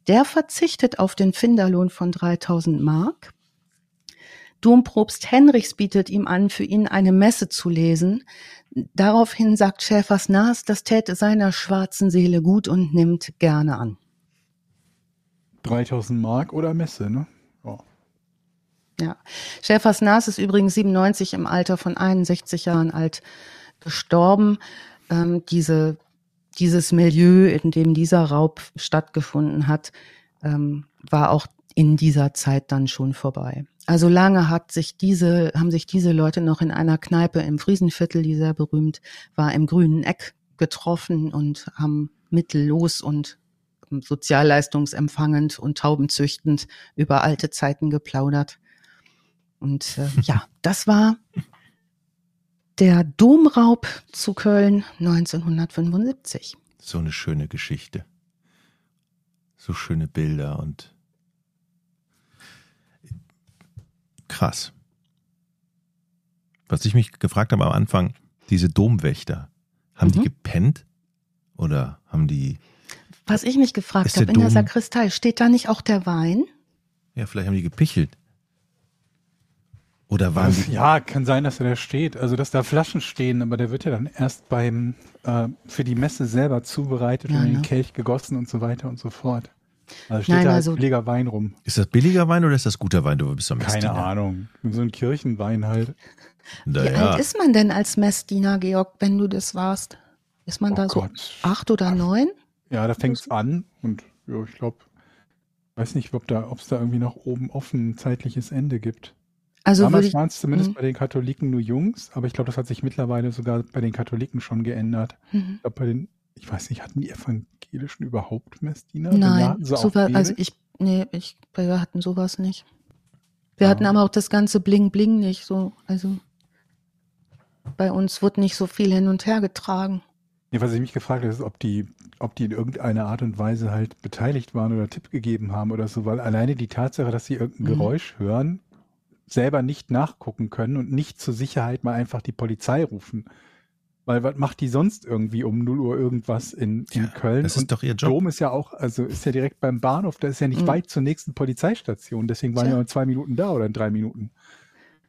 Der verzichtet auf den Finderlohn von 3000 Mark Dompropst Henrichs bietet ihm an, für ihn eine Messe zu lesen. Daraufhin sagt Schäfers Nas, das täte seiner schwarzen Seele gut und nimmt gerne an. 3000 Mark oder Messe, ne? Oh. Ja. Schäfers Nas ist übrigens 97 im Alter von 61 Jahren alt gestorben. Ähm, diese, dieses Milieu, in dem dieser Raub stattgefunden hat, ähm, war auch in dieser Zeit dann schon vorbei. Also lange hat sich diese, haben sich diese Leute noch in einer Kneipe im Friesenviertel, die sehr berühmt war, im grünen Eck getroffen und haben mittellos und sozialleistungsempfangend und taubenzüchtend über alte Zeiten geplaudert. Und äh, ja, das war der Domraub zu Köln 1975. So eine schöne Geschichte. So schöne Bilder und Krass. Was ich mich gefragt habe am Anfang, diese Domwächter, haben mhm. die gepennt oder haben die. Was ich mich gefragt habe, in Dom, der Sakristei, steht da nicht auch der Wein? Ja, vielleicht haben die gepichelt. Oder waren die. Ja, kann sein, dass er da steht. Also, dass da Flaschen stehen, aber der wird ja dann erst beim, äh, für die Messe selber zubereitet ja, und in den ne? Kelch gegossen und so weiter und so fort. Also steht Nein, da halt also, billiger Wein rum. Ist das billiger Wein oder ist das guter Wein? Du bist am Keine Ahnung. So ein Kirchenwein halt. Wie ja. alt ist man denn als Messdiener, Georg, wenn du das warst? Ist man oh da Gott. so acht oder neun? Ja, da fängt es an und ja, ich glaube, weiß nicht, ob da, ob es da irgendwie nach oben offen ein zeitliches Ende gibt. Also Damals waren es zumindest mh. bei den Katholiken nur Jungs, aber ich glaube, das hat sich mittlerweile sogar bei den Katholiken schon geändert. Mhm. Ich glaube, bei den, ich weiß nicht, hatten die Evangelischen überhaupt Messdiener? Nein, so war, also ich, nee, ich, wir hatten sowas nicht. Wir ja. hatten aber auch das ganze Bling Bling nicht so, also bei uns wird nicht so viel hin und her getragen. Nee, was ich mich gefragt habe, ist, ob die, ob die in irgendeiner Art und Weise halt beteiligt waren oder Tipp gegeben haben oder so, weil alleine die Tatsache, dass sie irgendein mhm. Geräusch hören, selber nicht nachgucken können und nicht zur Sicherheit mal einfach die Polizei rufen. Weil was macht die sonst irgendwie um 0 Uhr irgendwas in, in ja, Köln? Das ist und doch ihr Job. Dom ist ja auch, also ist ja direkt beim Bahnhof, da ist ja nicht mhm. weit zur nächsten Polizeistation. Deswegen waren ja. wir in zwei Minuten da oder in drei Minuten.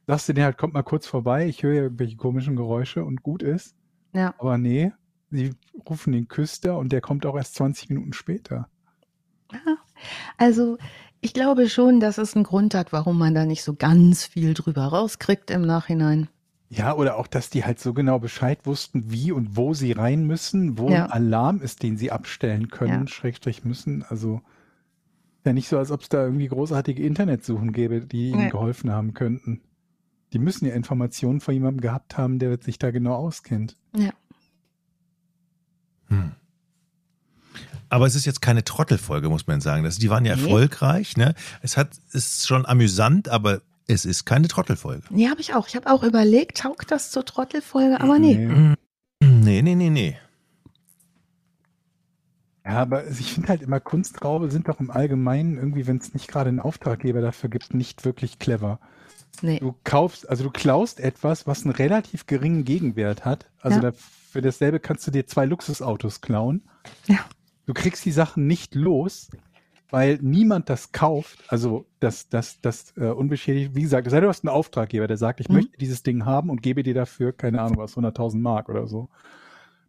Sagst du dir halt, kommt mal kurz vorbei, ich höre ja irgendwelche komischen Geräusche und gut ist. Ja. Aber nee, sie rufen den Küster und der kommt auch erst 20 Minuten später. Ja, also ich glaube schon, dass es einen Grund hat, warum man da nicht so ganz viel drüber rauskriegt im Nachhinein. Ja, oder auch, dass die halt so genau Bescheid wussten, wie und wo sie rein müssen, wo ja. ein Alarm ist, den sie abstellen können, ja. Schrägstrich müssen. Also ja nicht so, als ob es da irgendwie großartige Internetsuchen gäbe, die ihnen nee. geholfen haben könnten. Die müssen ja Informationen von jemandem gehabt haben, der sich da genau auskennt. Ja. Aber es ist jetzt keine Trottelfolge, muss man sagen. Das, die waren ja Nee. erfolgreich. Ne? Es hat, ist schon amüsant, aber es ist keine Trottelfolge. Nee, habe ich auch. Ich habe auch überlegt, taugt das zur Trottelfolge, aber nee. Nee, nee, nee, nee. Ja, aber ich finde halt immer, Kunstraube sind doch im Allgemeinen irgendwie, wenn es nicht gerade einen Auftraggeber dafür gibt, nicht wirklich clever. Nee. Du kaufst, also du klaust etwas, was einen relativ geringen Gegenwert hat. Also Ja. da, für dasselbe kannst du dir zwei Luxusautos klauen. Ja. Du kriegst die Sachen nicht los, weil niemand das kauft. Also das, das, das äh, unbeschädigt. Wie gesagt, es sei denn, du hast einen Auftraggeber, der sagt, ich Mhm. möchte dieses Ding haben und gebe dir dafür, keine Ahnung was, 100.000 Mark oder so.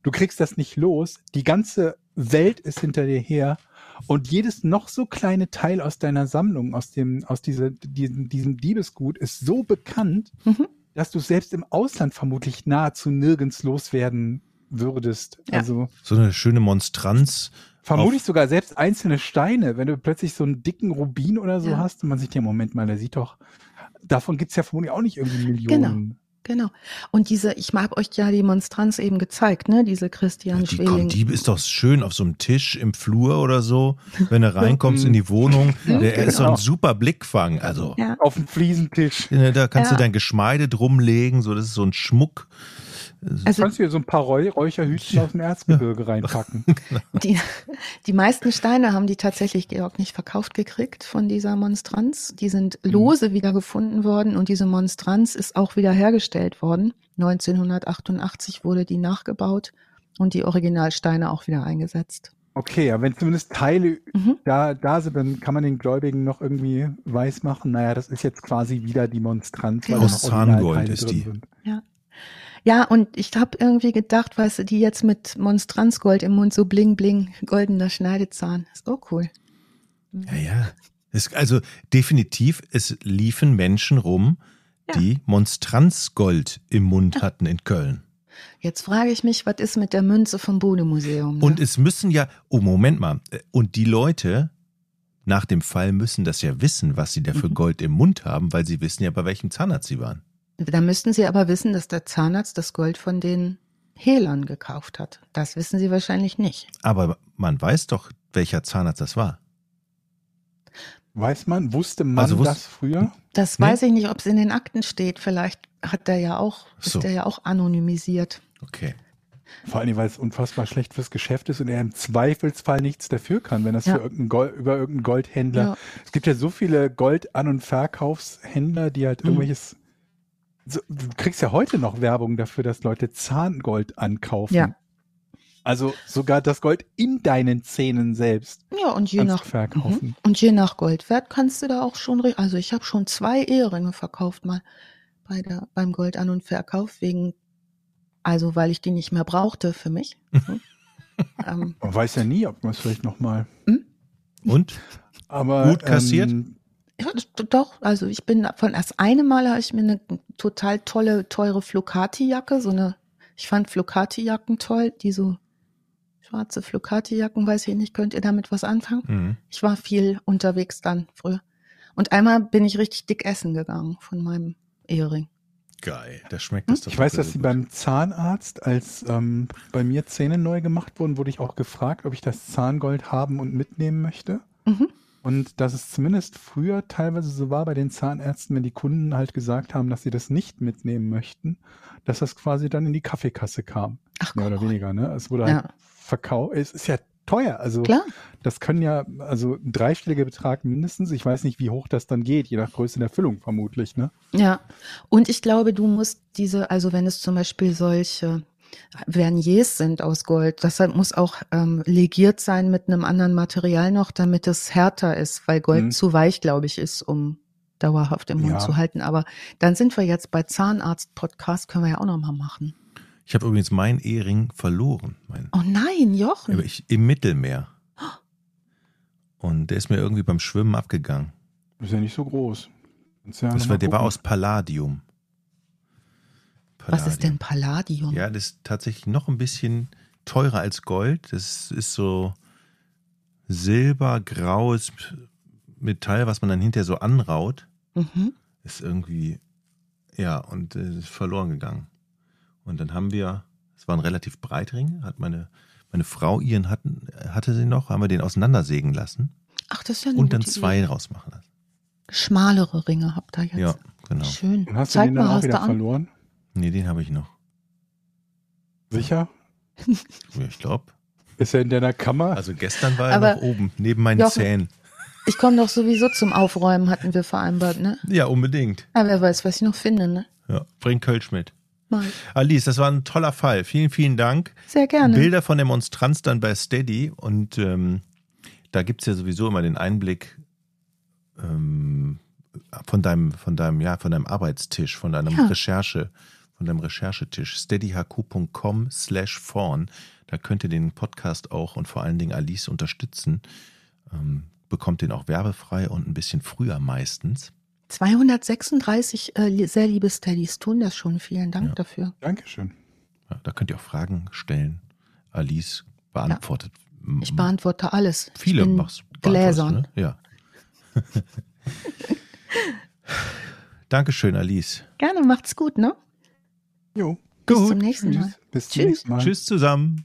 Du kriegst das nicht los. Die ganze Welt ist hinter dir her. Und jedes noch so kleine Teil aus deiner Sammlung, aus dem, aus dieser, diesem, diesem Diebesgut, ist so bekannt, Mhm. dass du es selbst im Ausland vermutlich nahezu nirgends loswerden würdest. Ja. Also So eine schöne Monstranz. Vermutlich sogar selbst einzelne Steine, wenn du plötzlich so einen dicken Rubin oder so Ja. hast und man sich den Moment mal, der sieht doch, davon gibt's ja vermutlich auch nicht irgendwie Millionen. Genau. Und diese, ich habe euch ja die Monstranz eben gezeigt, ne? Diese Christian Die, Schweling. kommt, die ist doch schön auf so einem Tisch im Flur oder so, wenn du reinkommst in die Wohnung. Der ist so Genau. ein super Blickfang. Also ja. Auf dem Fliesentisch. ne, da kannst Ja. du dein Geschmeide drumlegen, so das ist so ein Schmuck. Also Kannst du dir so ein paar Räu Räucherhütchen aus dem Erzgebirge reinpacken. die, die meisten Steine haben die tatsächlich Georg nicht verkauft gekriegt von dieser Monstranz. Die sind lose wieder gefunden worden und diese Monstranz ist auch wieder hergestellt worden. 1988 wurde die nachgebaut und die Originalsteine auch wieder eingesetzt. Okay, ja, wenn zumindest Teile Mhm. da, da sind, dann kann man den Gläubigen noch irgendwie weismachen. Naja, das ist jetzt quasi wieder die Monstranz. weil Genau. Aus Zahngold ist die. sind. Ja, und ich habe irgendwie gedacht, weißt du, die jetzt mit Monstranzgold im Mund so bling bling, goldener Schneidezahn. Ist auch cool. Ja, ja. Es, also definitiv, es liefen Menschen rum, Ja. die Monstranzgold im Mund hatten in Köln. Jetzt frage ich mich, was ist mit der Münze vom Bode-Museum? Ne? Und es müssen ja, oh Moment mal, und die Leute nach dem Fall müssen das ja wissen, was sie da für Mhm. Gold im Mund haben, weil sie wissen ja, bei welchem Zahnarzt sie waren. Da müssten Sie aber wissen, dass der Zahnarzt das Gold von den Hehlern gekauft hat. Das wissen Sie wahrscheinlich nicht. Aber man weiß doch, welcher Zahnarzt das war. Weiß man, wusste man Also wusst- das früher? Das Nee? weiß ich nicht, ob es in den Akten steht. Vielleicht hat der ja auch, So. ist der ja auch anonymisiert. Okay. Vor allem, weil es unfassbar schlecht fürs Geschäft ist und er im Zweifelsfall nichts dafür kann, wenn das Ja. für irgendeinen Gold, über irgendeinen Goldhändler. Ja. Es gibt ja so viele Gold-An- und Verkaufshändler, die halt Mhm. irgendwelches. So, du kriegst ja heute noch Werbung dafür, dass Leute Zahngold ankaufen. Ja. Also sogar das Gold in deinen Zähnen selbst Ja, und je nach verkaufen. Mhm. Und je nach Goldwert kannst du da auch schon, also ich habe schon zwei Eheringe verkauft mal bei der, beim Gold an und Verkauf wegen, also weil ich die nicht mehr brauchte für mich. Ähm, Man weiß ja nie, ob man es vielleicht nochmal. Und? Aber Gut kassiert? Ähm, ja, das- doch, also ich bin von das eine Mal habe ich mir eine total tolle, teure Flocati-Jacke, so eine, ich fand Flocati-Jacken toll, die so schwarze Flocati-Jacken, weiß ich nicht, könnt ihr damit was anfangen? Mhm. Ich war viel unterwegs dann früher. Und einmal bin ich richtig dick essen gegangen von meinem Ehering. Geil. Da schmeckt es doch. Ich weiß, dass sie gut. beim Zahnarzt, als ähm, bei mir Zähne neu gemacht wurden, wurde ich auch gefragt, ob ich das Zahngold haben und mitnehmen möchte. Mhm. Und dass es zumindest früher teilweise so war bei den Zahnärzten, wenn die Kunden halt gesagt haben, dass sie das nicht mitnehmen möchten, dass das quasi dann in die Kaffeekasse kam. Ach Mehr oder weniger, ne? Es wurde Ja. halt verkauft. Es ist ja teuer. Also Klar. das können ja, also ein dreistelliger Betrag mindestens. Ich weiß nicht, wie hoch das dann geht, je nach Größe der Füllung vermutlich, ne? Ja. Und ich glaube, du musst diese, also wenn es zum Beispiel solche Verniers sind aus Gold, das halt muss auch ähm, legiert sein mit einem anderen Material noch, damit es härter ist, weil Gold Mhm. zu weich, glaube ich, ist, um dauerhaft im Mund Ja. zu halten. Aber dann sind wir jetzt bei Zahnarzt-Podcast, können wir ja auch noch mal machen. Ich habe übrigens meinen Ehering verloren. Mein, Oh nein, Jochen. ich, Im Mittelmeer. Und der ist mir irgendwie beim Schwimmen abgegangen. Ist ja nicht so groß. Ja war, der war aus Palladium. Was ist denn Palladium? Ja, das ist tatsächlich noch ein bisschen teurer als Gold. Das ist so silbergraues Metall, was man dann hinterher so anraut. Mhm. Ist irgendwie, ja, und äh, ist verloren gegangen. Und dann haben wir, es war ein relativ Breitring, hat meine, Meine Frau, ihren hatten, hatte sie noch, haben wir den auseinandersägen lassen Ach, das ist ja eine und dann zwei Idee. rausmachen lassen. Schmalere Ringe habt ihr jetzt. Ja, genau. Schön. Und hast du Zeig den mal, dann auch was wieder da an. Nee, den habe ich noch. Sicher? Ja, ich glaube. Ist er in deiner Kammer? Also gestern war er Aber- noch oben, neben meinen Jochen- Zähnen. Ich komme doch sowieso zum Aufräumen, hatten wir vereinbart, ne? Ja, unbedingt. Ja, wer weiß, was ich noch finde, ne? Ja, bring Kölsch mit. Ich. Alice, das war ein toller Fall. Vielen, vielen Dank. Sehr gerne. Bilder von der Monstranz dann bei Steady und ähm, da gibt's ja sowieso immer den Einblick ähm, von deinem, von deinem, ja, von deinem Arbeitstisch, von deinem Ja. Recherche, von deinem Recherchetisch. steadyhq.com slash vorn. Da könnt ihr den Podcast auch und vor allen Dingen Alice unterstützen. Ähm, bekommt den auch werbefrei und ein bisschen früher meistens. 236 äh, sehr liebe Steadies tun das schon. Vielen Dank Ja. dafür. Dankeschön. Ja, da könnt ihr auch Fragen stellen. Alice beantwortet. Ich beantworte alles. Viele machst gläsern. beantwortest du, Ne? Ja. Dankeschön, Alice. Gerne, macht's gut, ne? Jo. Bis Gut. zum nächsten Mal. Tschüss. Bis zum Tschüss. nächsten Mal. Tschüss zusammen.